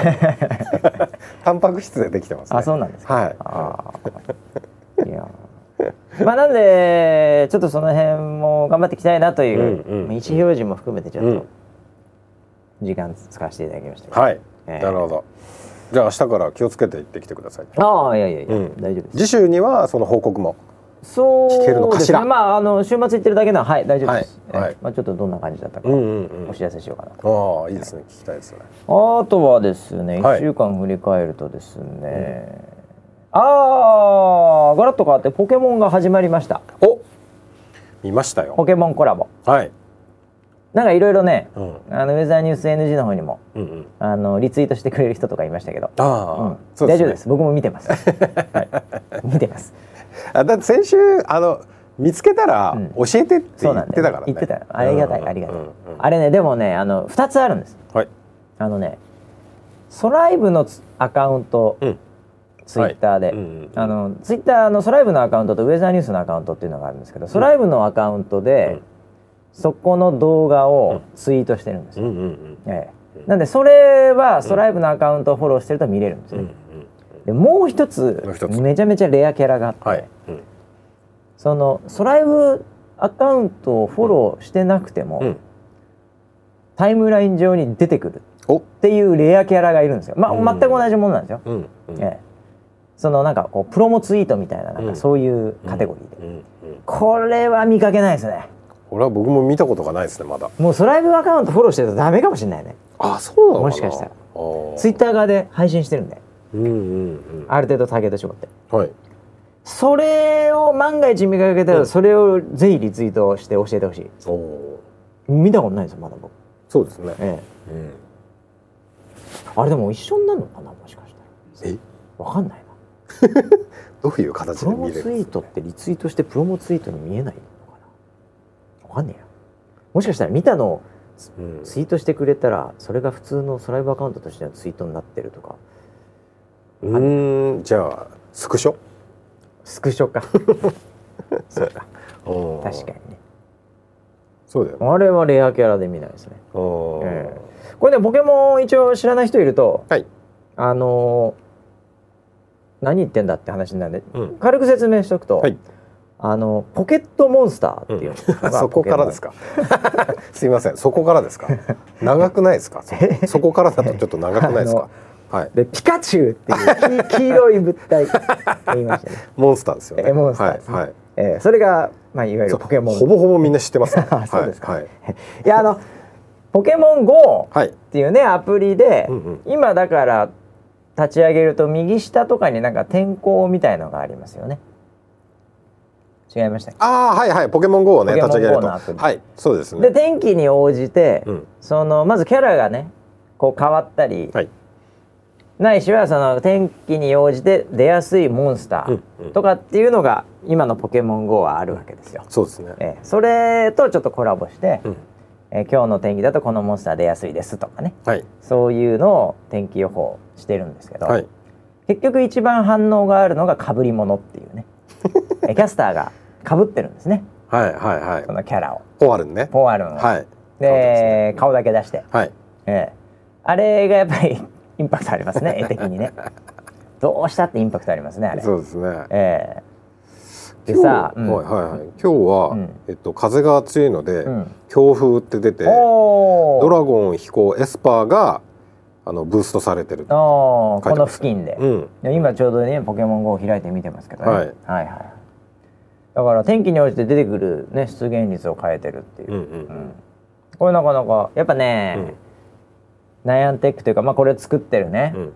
タンパク質でできてますね。あそうなんですか。はい。ああいやまあなんでちょっとその辺も頑張っていきたいなという、うんうん意思表示も含めてちょっうんと時間使わせていただきましたはい、えー。なるほど。じゃあ明日から気をつけて行ってきてください。ああいやいやいや、うん。大丈夫です。次週にはその報告もそう聞けるのかしら？ねまああの週末行ってるだけならはい大丈夫です、はいはい。えーまあちょっとどんな感じだったかうんうんお知らせしようかなと、ああいいですね。聞きたいですね。あとはですね1はい。週間振り返るとですね、ああガラッと変わってポケモンが始まりました。お見ましたよ。ポケモンコラボ。はい、なんかいろいろねうん、あのウェザーニュース NG の方にもうんうん。あのリツイートしてくれる人とかいましたけど、あうあ、んね。大丈夫です。僕も見てます、はい、見てますあだって先週あの見つけたらうん。教えてって言ってたからね。言ってたありがたいうんありがたい、うんうんあれねでもねあの2つあるんです。はい。あのねソライブのツアカウント、うん。ツイッターで、うんうんあのツイッターのソライブのアカウントとウェザーニュースのアカウントっていうのがあるんですけど、ソライブのアカウントで、うん。そこの動画をツイートしてるんですよ、うんうんうん。ええ。なんでそれはソライブのアカウントをフォローしてると見れるんですね、うんうんでもう一つめちゃめちゃレアキャラがあって、はい、うん。そのソライブアカウントをフォローしてなくても、うん。タイムライン上に出てくるお。っていうレアキャラがいるんですよ。まあ、うん。全く同じものなんですよ。うん。うん。ええ、そのなんかこうプロモツイートみたいななんうん。かそういうカテゴリーで、これは見かけないですね。これは僕も見たことがないですねまだ。もうソライブアカウントフォローしてるとダメかもしれないね。あそうなのもしかしたら。ツイッター側で配信してるんでうんうんうん。ある程度ターゲット絞って。はい。それを万が一見かけたうん。らそれをぜひリツイートして教えてほしい。おお見たことないですよまだ僕、そうですね。ええ、うんあれでも一緒になるのかなもしかしたら。え？わかんないな。どういう形プロモで見れるツイートってリツイートしてプロモツイートに見えないのかな。わかんねえやもしかしたら見たのをうん。ツイートしてくれたらそれが普通のスライブアカウントとしてのツイートになってるとかうーんじゃあスクショ？スクショか。そうか。うん確かにね。そうだよ。ねあれはレアキャラで見ないですね。うんえこれねポケモン一応知らない人いるとはい。あのー何言ってんだって話になるんでうん。軽く説明しておくと、はい。あのポケットモンスターっていうのが そこからですか？すいません。そこからですか？長くないですか？そそこからだとちょっと長くないですか？はい。でピカチュウっていう黄黄色い物体。言いましたね、モンスターですよね。えモンスターですね。はいはい。えーそれが、まあ、いわゆるポケモン。ほぼほぼみんな知ってますね。あ そうですか。はい。いやあのポケモン GO はいっていうねアプリで、うんうん。今だから立ち上げると右下とかになんか天候みたいのがありますよね。違いましたっああはいはい。ポケモン GO をね立ち上げると。はいそうですけでね天気に応じて、うん。そのまずキャラがねこう変わったり、はいないしはその天気に応じて出やすいモンスターとかっていうのが今のポケモン GO はあるわけですよ。そうですね。えーそれとちょっとコラボして、うん。えー今日の天気だとこのモンスター出やすいですとかね。はい。そういうのを天気予報してるんですけど、はい。結局一番反応があるのが被り物っていうね。えーキャスターが被ってるんですね。はいはいはい。そのキャラを。ポワルンね。ポワルンを。はい。で顔だけ出して、はい。ええ。あれがやっぱりインパクトありますね 絵的にね。どうしたってインパクトありますねあれ。そうですね。ええ。で今日さ、うん。はいはいはい。今日はうん。えっと風が強いのでうん。強風って出てドラゴン飛行エスパーがあのブーストされてる。おーこの付近で、今ちょうどねポケモン GO を開いて見てますけどね、はい。はいはいだから天気に応じて出てくるね出現率を変えてるっていう、うんうん。うん。これなかなかやっぱね、うんナイアンテックというかまあこれを作ってるね、うん。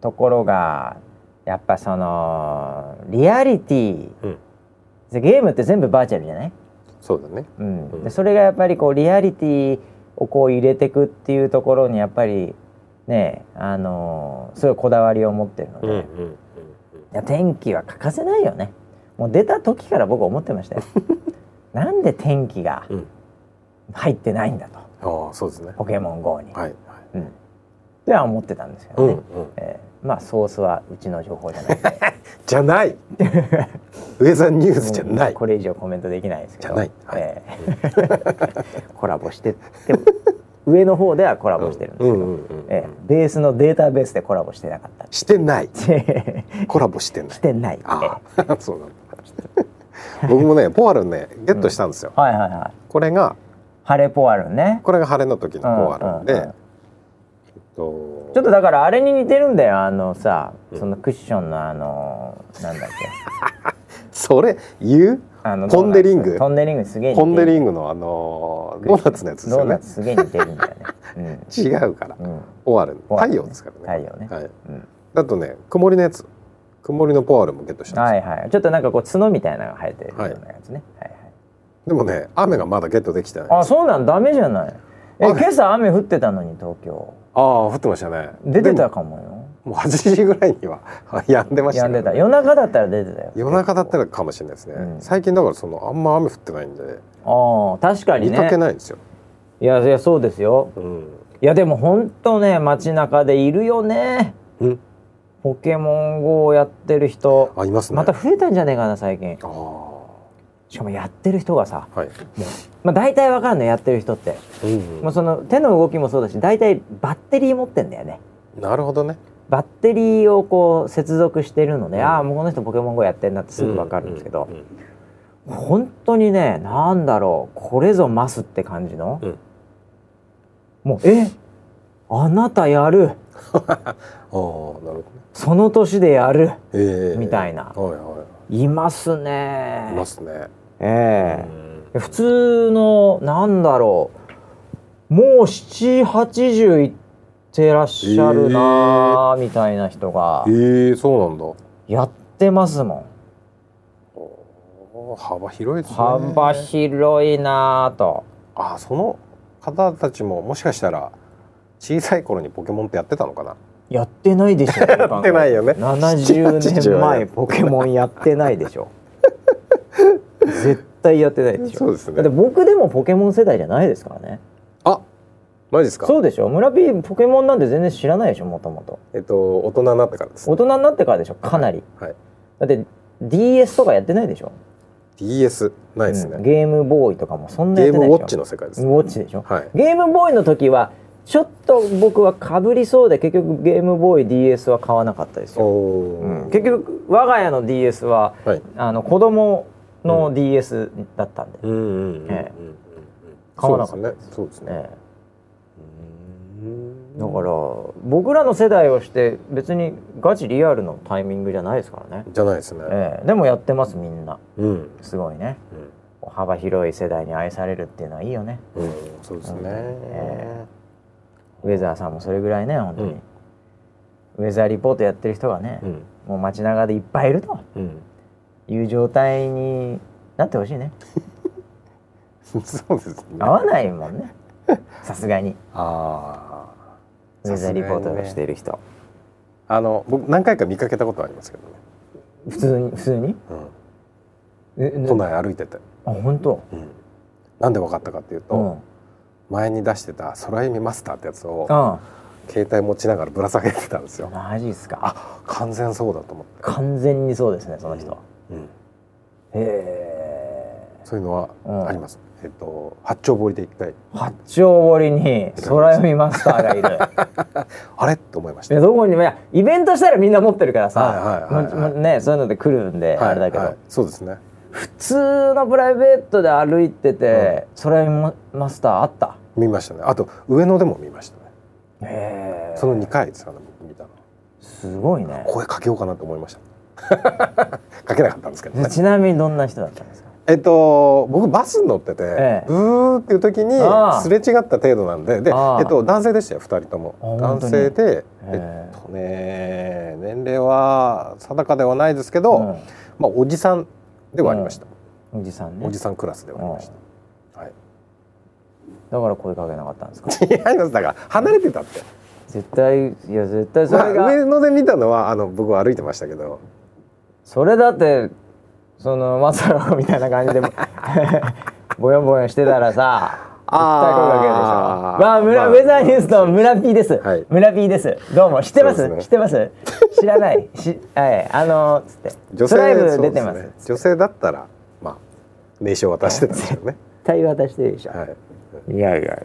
ところがやっぱそのリアリティ。うん。でゲームって全部バーチャルじゃない、そうだね。うん。うん。でそれがやっぱりこうリアリティをこう入れてくっていうところにやっぱりねあのーすごいこだわりを持ってるので、いうんうんうん。や天気は欠かせないよね。もう出た時から僕思ってましたよ。なんで天気がうん。入ってないんだと。ああそうですね。ポケモン GO に、はいうん。では思ってたんですけどね、うんうん。えーまあソースはうちの情報じゃない。ん でじゃない。ウェザーニュースじゃない。これ以上コメントできないですけど。じゃない。はい。えー。コラボしてって上の方ではコラボしてるんですけど、うんうんうんえーベースのデータベースでコラボしてなかった。してない。コラボしてない。してない、ああそうなんだ。僕もねポワルンねゲットしたんですよ。えーはいはいはい。これがハレポワルンね。これが晴れの時のポワルンでうんうんうんと。ちょっとだからあれに似てるんだよあのさうん。そのクッションのあのなんだっけ。それ言う？あのポンデリング？ポンデリングすげえポる。ンデリングのあのドーナツのやつですよね。ツすげえ似てるんだよね。違うから。うん、うんポワルン太陽ですからね。太陽ね。はい。うん。あとね曇りのやつ。曇りのポワルンもゲットしたはいはい。ちょっとなんかこう角みたいなのが生えてるようなやつね、はい、はいでもね雨がまだゲットできてない。あそうなんダメじゃない。え雨。今朝雨降ってたのに東京ああ降ってましたね。出てたかもよ。もう8時ぐらいには 止んでましたやんねでた。夜中だったら出てたよ。夜中だったらかもしれないですね、うん。最近だからそのあんま雨降ってないんで。ああ確かに見かけねないんですよ、いやいやそうですよ。うん。いやでもほんとね街中でいるよね。うん。ポケモン GO をやってる人。あいますね。また増えたんじゃねえかな最近。ああしかもやってる人がさはい、まあ大体わかるのやってる人って。うんもうその手の動きもそうだし大体バッテリー持ってんだよね。なるほどね。バッテリーをこう接続してるので、うん。ああもうこの人ポケモン GO やってんなってすぐわかるんですけど。う、んうん本当にねなんだろうこれぞマスって感じの、うん。もうえ？あなたやる。ああなるほどね。その年でやる。ええ。みたいな。はいはいますね。いますね、ええ。うん普通のなんだろうもう780いってらっしゃるなーみたいな人がえー、そうなんだやってますもん。幅広いですね幅広いなーと。あその方たちももしかしたら小さい頃にポケモンってやってたのかな？やってないでしょ。やってないよね70年前 ポケモンやってないでしょ。絶対やってないでしょ。そうですねだって僕でもポケモン世代じゃないですからね。あマジですか？そうでしょ。村 P ポケモンなんて全然知らないでしょ。もともと。えっと大人になってからです大人になってからでしょ。かなり。はいだって DS とかやってないでしょ？DS ないですね、うんゲームボーイとかもそんなやゲームウォッってないでしょ？チの世界です、ウォッチでしょ？はいゲームボーイの時はちょっと僕はかぶりそうで結局ゲームボーイ DS は買わなかったですおよ。お、うん結局我が家の DS ははいあの子供の DS だったんで、買わなかった。ですね。そうですね、だから僕らの世代をして別にガチリアルのタイミングじゃないですからね、じゃないですね、ええ。でもやってますみんな。うん。すごいね。幅広い世代に愛されるっていうのはいいよね。うん、うん、そうですね、え。ウェザーさんもそれぐらいね本当に、うん。ウェザーリポートやってる人がね、うん。もう街中でいっぱいいると。うんいう状態になってほしいね。そうですね。合わないもんね。さすがに。あウェザーリポートをしている人、ああの僕何回か見かけたことありますけどね、普通に？普通に？えうん、都内歩いてて、あ本当？うん、なんで分かったかっていうと、うん。前に出してた空弓マスターってやつをあ携帯持ちながらぶら下げてたんですよ。マジっすか。あ完全そうだと思って、完全にそうですねその人。は、うん、へえそういうのはうん。あります、えっと八丁堀で一回。八丁堀に空読みマスターがいる。あれ？って思いました。でどこにもイベントしたらみんな持ってるからさ、ねそういうので来るんで、はいあれだけど、はいそうですね。普通のプライベートで歩いてて、空読みマスターあった？見ましたね。あと上野でも見ましたね。その2回ですよね見たの。すごいね。声かけようかなと思いました かけなかったんですけどね。ちなみにどんな人だったんですか？えっと僕バスに乗ってて、ええ。ブーっていう時にすれ違った程度なんででえっと男性でしたよ2人とも。男に？性でへえ。えっとね年齢は定かではないですけど、うん。まあおじさんではありました、おじさんね。おじさんクラスではありました、はい。だから声かけなかったんですか？違います。だから離れてたって。絶対いや絶対そまあれが、上野で見たのはあの僕は歩いてましたけどそれだってその松原子みたいな感じで ボヨンボヨンしてたらさあー。わあ村、まあウェザーニュースの村 P です、はい。村 P です。どうも。知ってます？ね。知ってます？知らない。しはい。あのー、つって。女トライブ性出てます。ね女性だったらまあ名刺を渡してたんですよね、絶 対渡してるでしょ、はい、い、やいやいや。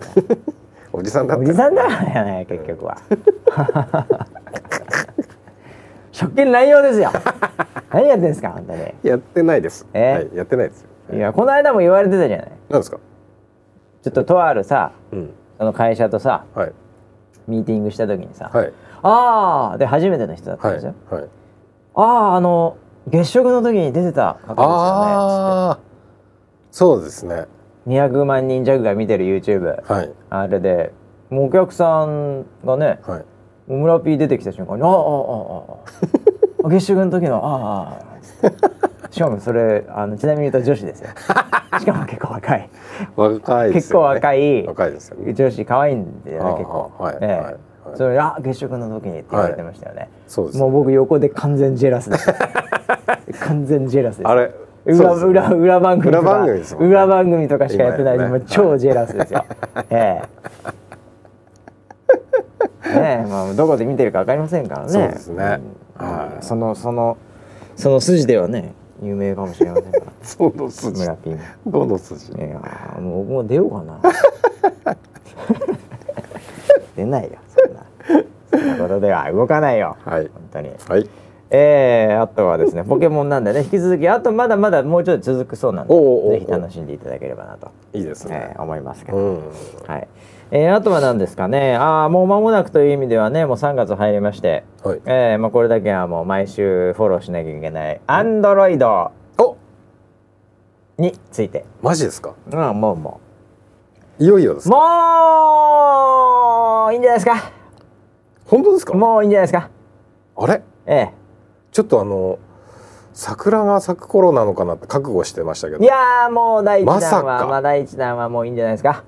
おじさんだったおじさんだからね結局は職権乱用ですよ。何やってんですか本当に。やってないです、え？はい、やってないですよ。い。やこの間も言われてたじゃない。なんですか？ちょっととあるさうん。その会社とさはい。ミーティングした時にさ「はい。ああ」で初めての人だったんはいですよ。はいあああの月食の時に出てた方ですよねああそうですね。つって。200万人弱が見てる YouTube はい。あれでもうお客さんがねはいもう村 P 出てきた瞬間に「ああああああ。あ月食 の時のああああ」しかもそれあのちなみに言うと女子ですよ。しかも結構若い。若いです結構若い若いですよ。ね女子可愛いんだよああね結構。ええ。はいはい。はいそれあ月食の時にって言われてましたよね、そうですもう僕横で完全ジェラスです。完全ジェラスです。あれ裏ね。裏裏番組とか裏番組ね。裏番組とかしかやってないねもう超ジェラスですよ、ええ ねえまあどこで見てるかわかりませんからね。そうですね。うん。はい。そのそのその筋ではね有名かもしれませんから。その筋。村ピンどの筋？いやーもうもう出ようかな。出ないよそんな。そんなことでは動かないよ。はい。本当に。はい。えー、あとはですねポケモンなんでね引き続きあとまだまだもうちょっと続くそうなんでぜひ楽しんでいただければなと、いいですね。えー思いますけど、うん。はいえーあとは何ですかね。ああもう間もなくという意味ではねもう3月入りまして、はい。えーまあ、これだけはもう毎週フォローしなきゃいけないアンドロイドお！について。マジですか？うんもうもう。いよいよですか？もういいんじゃないですか？本当ですか？もういいんじゃないですか？あれ？ええ。ちょっとあの桜が咲く頃なのかなって覚悟してましたけど。いやーもう第一弾は、ままあ第一弾はもういいんじゃないですか？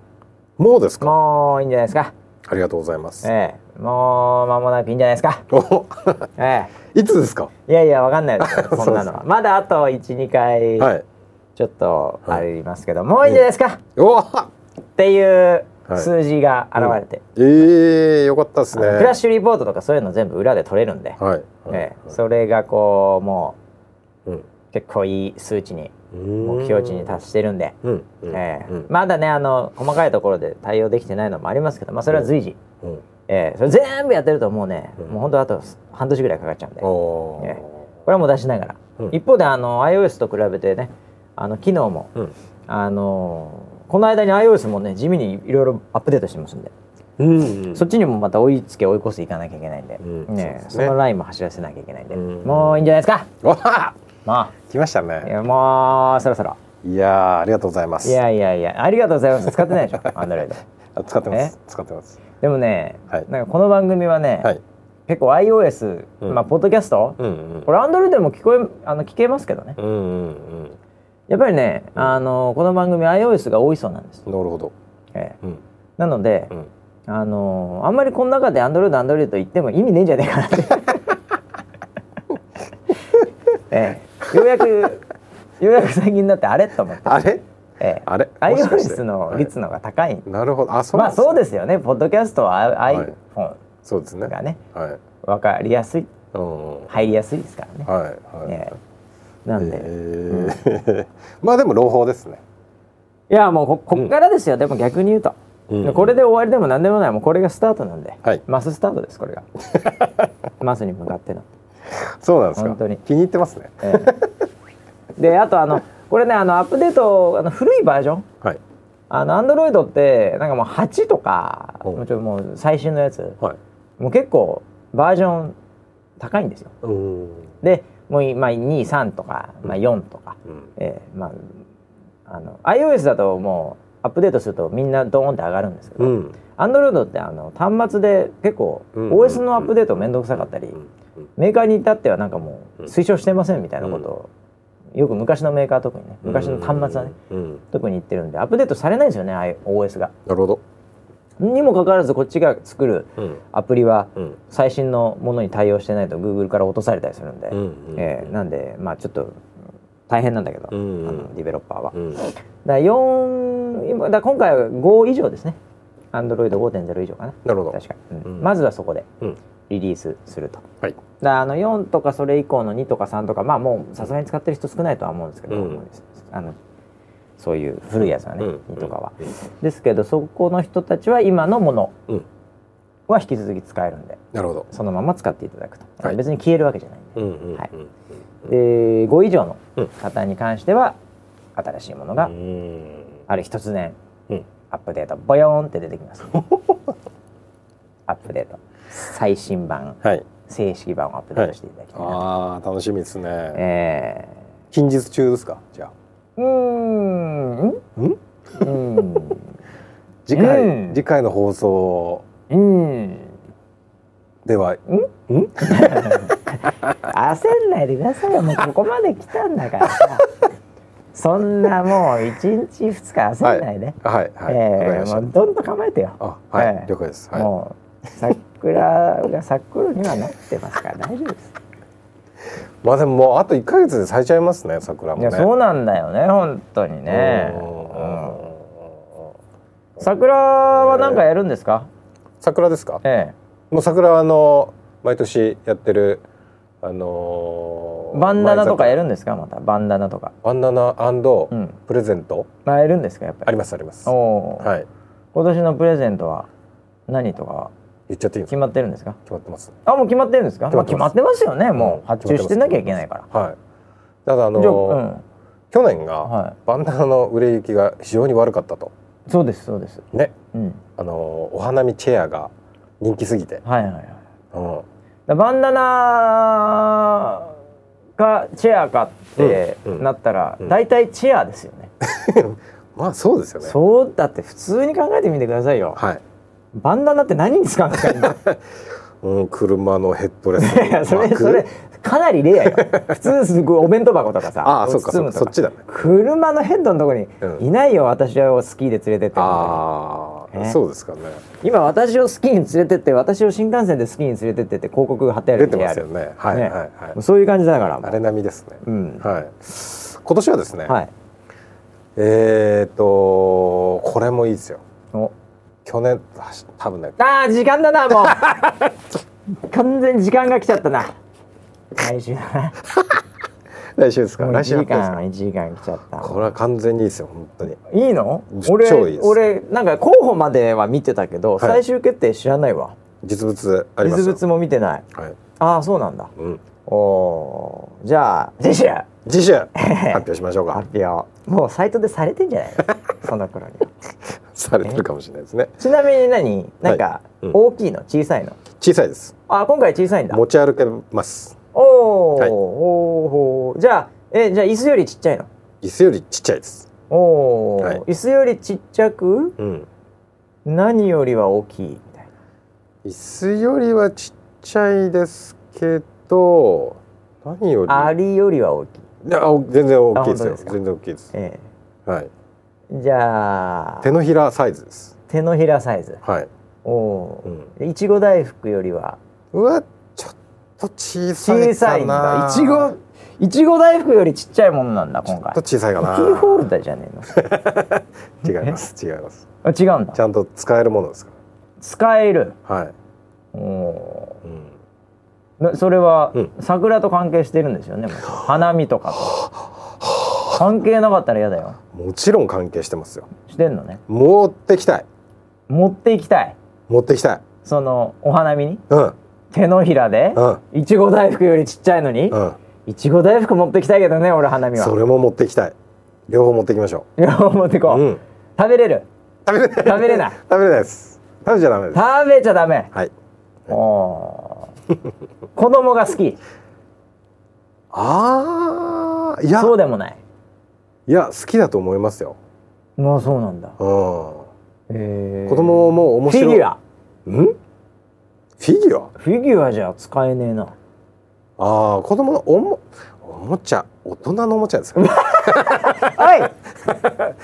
もうですか？もういいんじゃないですか。ありがとうございます、ええ。もう間もなくいいんじゃないですか。おえ いつですか？えいやいやわかんないですよ そんなのは。まだあと12回はい。ちょっとあはいりますけど、もういいんじゃないですか、っ。てい。うはい数字が現れて、えー、よかったですね。あのクラッシュリポートとかそういうの全部裏で取れるんで、はい、ええ。それがこうもうん。う結構いい数値に目目標値に達してるんで、うんうんええ。うん。まだねあの細かいところで対応できてないのもありますけど、まあ、それは随時、うん。ええそれ全部やってるともうね、うん。もう本当あと半年ぐらいかかっちゃうんで、こおー。えれはもう出しながら、うん。一方であの iOS と比べてねあの機能も、うん。あのこの間に iOS もね地味にいろいろアップデートしてますんで、うんそっちにもまた追いつけ追い越していかなきゃいけないんで、うん。ねね。そのラインも走らせなきゃいけないんで、うん。もういいんじゃないですか。わあま来ましたあいねやもうそろそろ。いやーありがとうございます。いやいやいやありがとうございます。使ってないでしょ？アンドロイド。あ使ってます。使ってます。でもね、はい。なんかこの番組はね、はい。結構 iOS、うん。まあポッドキャスト、うんうんこれアンドロイドでも聞こえあの聞けますけどね。うんうんやっぱりね、あのこの番組 iOS が多いそうなんです、うんなるほど。ええ。うん。なので、うん。あのあんまりこの中でアンドロイドアンドロイドと言っても意味ねえんじゃねえかなって、ええ、ようやくようやく最近になってあれと思って、あれ？ええ、あれ？もしかして iOS の率の方が高い、なるほど。あそうまあそうでですよね。ポッドキャストははい。iPhone すそうですね。がねはい。分かりやすい。うん。入りやすいですからね、はいはい。ええ。なんで、えー まあでも朗報ですね。いやもうここっからですよ、でも逆に言うと、うん。これで終わりでも何でもない。もうこれがスタートなんで、はい。マススタートですこれが。マスに向かっての、そうなんですか。本当に。気に入ってますね。ええ。であとあのこれねあのアップデートあの古いバージョン？はい。あのアンドロイドってなんかもう8とかう。んもうちょっともう最新のやつ。はい。もう結構バージョン高いんですよ。うん。でもうい、まあ、23とか、まあ、4とか、うん。ええまああの iOS だともうアップデートするとみんなドーンって上がるんですけど、うん。アンドロイドってあの端末で結構うん。OS のアップデート面倒くさかったり、うんうんメーカーに至ってはなんかもううん。推奨してませんみたいなこと。を、よく昔のメーカー特にね。昔の端末はね、うん特に言ってるんでアップデートされないんですよね OS が。なるほど。にもかかわらずこっちが作るうん。アプリはうん。最新のものに対応してないと Google から落とされたりするんで、えーなんでまあちょっと大変なんだけど、うんあのディベロッパーは。うん。だから4今だ今回は5以上ですね。Android5.0 以上かな。なるほど。確か、うん。うん。まずはそこで。うんリリースすると。はい。だあの4とかそれ以降の2とか3とかまあもうさすがに使ってる人少ないとは思うんですけど、うん。あのそういう古いやつはね、うん。2とかは。うん。ですけどそこの人たちは今のものうん。は引き続き使えるんでなるほど。そのまま使っていただくと、はい。別に消えるわけじゃないんで,、はいうんで5以上のうん。方に関しては新しいものがうん。ある。日突然うん。アップデート。ボヨーンって出てきます。アップデート最新版はい。正式版をアップデートしていただきたいなと、ああ楽しみですね。え近日中ですか？じゃあ。ー、うーん。んん？うん。次回、うん。次回の放送うん。ではん？焦んないでくださいよ。もうここまで来たんだからさ。そんなもう1日2日焦んないで、はい。はい、わかりえーもうどんどん構えてよ、あはい、ええ了解です。はい。もう桜が咲く頃にはなってますから大丈夫です。まあでももうあと一ヶ月で咲いちゃいますね桜もね。いやそうなんだよね本当にね、うん。うん桜は何かやるんですか？桜ですか？えもう桜はあの毎年やってるあのえバンダナとかやるるんですか？またバンダナとか。バンダナうん。プレゼント、まあやるんですかやっぱありりますあります。おおー、はい。今年のプレゼントは何とかは言っちゃっていい決まってるんですか？決まってます。あもう決まってるんですか？決まってます。まあ決まってますよね。もうんう発注してなきゃいけないから。はい。ただあのじゃあうん。去年が、はバンダナの売れ行きが非常に悪かったと。いそうですそうです。ね。うん。あのお花見チェアが人気すぎて、はいはいはいうん、だバンダナかチェアかってうん。うん。なったらうん。大体チェアですよね。まあそうですよね。そうだって普通に考えてみてくださいよ。はいバンダナって何に使うんですか？今。うん、車のヘッドレス。それそれかなりレアよ。普通すごいお弁当箱とかさ。ああそうかそそっちだね。車のヘッドのところにうんいないよ、私をスキーで連れてってああえ？そうですかね。今私をスキーに連れてって私を新幹線でスキーに連れてってって広告が貼ってある出てますよね。ね。はいはい。はいそういう感じだからあれ並みですね。うん。はい。今年はですね、はい。えっ、とこれもいいですよ。お去年あ多分ねあー時間だなもう。完全に時間が来ちゃったな。来週だな。来週ですか？1来週時間発表ですか？1時間来ちゃった。これは完全にいいですよ本当に。いいの？超俺いいです。俺なんか候補までは見てたけど、い。最終決定知らないわ。実物ありますよ。実物も見てない。はい。ああそうなんだ。うん。おおー。じゃあ次週次週 発表しましょうか。発表。もうサイトでされてんじゃない その頃に。はされてるかもしれないですね。ちなみに何？なんかうん。大きいの？小さいの？小さいです。あ今回小さいんだ。持ち歩けます。おお、はい。おー。じゃあえじゃあ椅子よりちっちゃいの？椅子よりちっちゃいです。おお、はい。椅子よりちっちゃく？うん。何よりは大きいみたい椅子よりはちっちゃいですけど何より？なアリよりは大きいいやあ全然大きいですよ全然大きいです。えはい。えじゃあ手のひらサイズです。手のひらサイズ。はい、おおうん、いちご大福よりは？うわちょっと小さいかな。小さいんだ。いちごいちご大福よりちっちゃいものなんだ今回。ちょっと小さいかな。キーホルダーじゃねえ 違います。違います。のあ違うんだ。ちゃんと使えるものですか？使える。らはい、おおうん、それはうん。桜と関係してるんですよねもちろん花見とかと。関係なかったら嫌だよ。もちろん関係してますよ。してんのね。持ってきたい。持っていきたい。持ってきたい。そのお花見に？うん。手のひらで？うん。いちご大福よりちっちゃいのに？うん。いちご大福持ってきたいけどね俺花見は。それも持ってきたい。両方持ってきましょいや持ってこう、う。うん。食べれる？食べれない。食べれない。食べれないです。食べちゃダメです。食べちゃダメ。はい。おー 子供が好き。ああいや。そうでもない。いや好きだと思いますよ。もうそうなんだ。うん。えー。子供も面白い。フィギュア。ん？フィギュア？フィギュアじゃ使えねえな。ああ子供のおもおもちゃ大人のおもちゃですか？おい！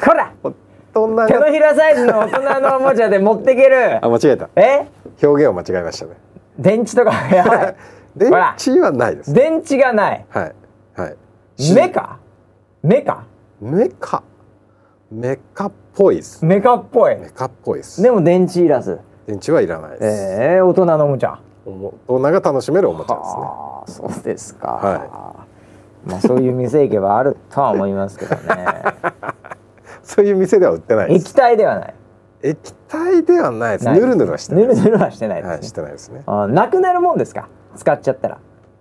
こら！大人が。手のひらサイズの大人のおもちゃで持ってける。あ間違えた。え？表現を間違えましたね電池とか やばい。電池はないです。電池がない。はい。はい。メカ？メカ？メカ？メカっぽいです。メカっぽい。メカっぽいです。でも電池いらず。電池はいらないです、えー、大人のおもちゃ。お大人が楽しめるおもちゃですね。はあそうですか、はまあそういう店行けばあるとは思いますけどね。そういう店では売ってないです。液体ではない液体ではないです。ぬるぬるはしてないぬるぬるはしてないですね、はいしてないですね。あなくなるもんですか？使っちゃったら。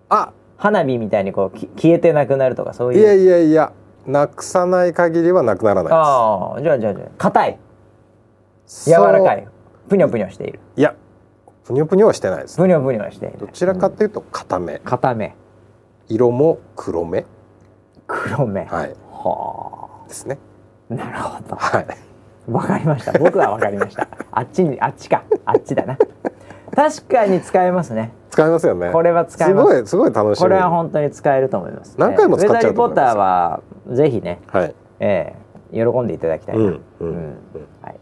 あ！花火みたいにこうき消えてなくなるとかそういう。いやいやいやなくさない限りはなくならないああじゃあじゃあじゃあ硬い。です柔らかい。ぷにょぷにょしている。いやぷにょぷにょはしてないです。ぷにょぷにょしていどるちらかというと固め。硬め。色も黒め。黒め。はい。はですね。あなるほど。はいわかりました。僕はわかりました。あっちにあっちか。あっちだな。確かに使えますね。使いますよね。これは使えます。すごいすごい楽しみ。これは本当に使えると思います、何回も使っちゃうとウェザーリポーター思いますはぜひね、はい。ええ喜んでいただきたいな、うんうんうん。はい。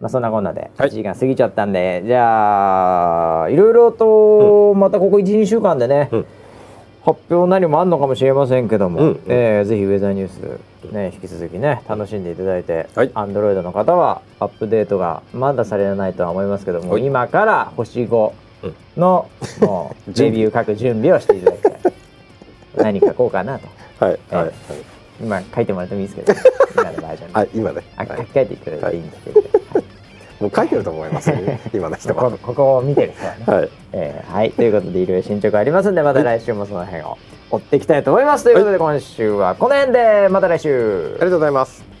まあそんなこんなで1はい。時間過ぎちゃったんで、じゃあいろいろとまたここ12週間でね、うん発表何もあんのかもしれませんけども、うんうん。えーぜひウェザーニュース、ね、引き続きね楽しんでいただいて、はい。Android の方はアップデートがまだされないとは思いますけども、はい。今から星5うん。の、もうレビュー書く準備をしていただきたい何書こうかなと。はいえはい今書いてもらってもいいですけど今のバージョンで、はい今ね。あはい書き換えていただいていいんですけど、はいもう書いてると思いますよ。ね 今の人は。こここを見てる人はね、はい。えーはい。ということでいろいろ進捗ありますんでまた来週もその辺を追っていきたいと思います。ということで今週はこの辺でまた来週。ありがとうございます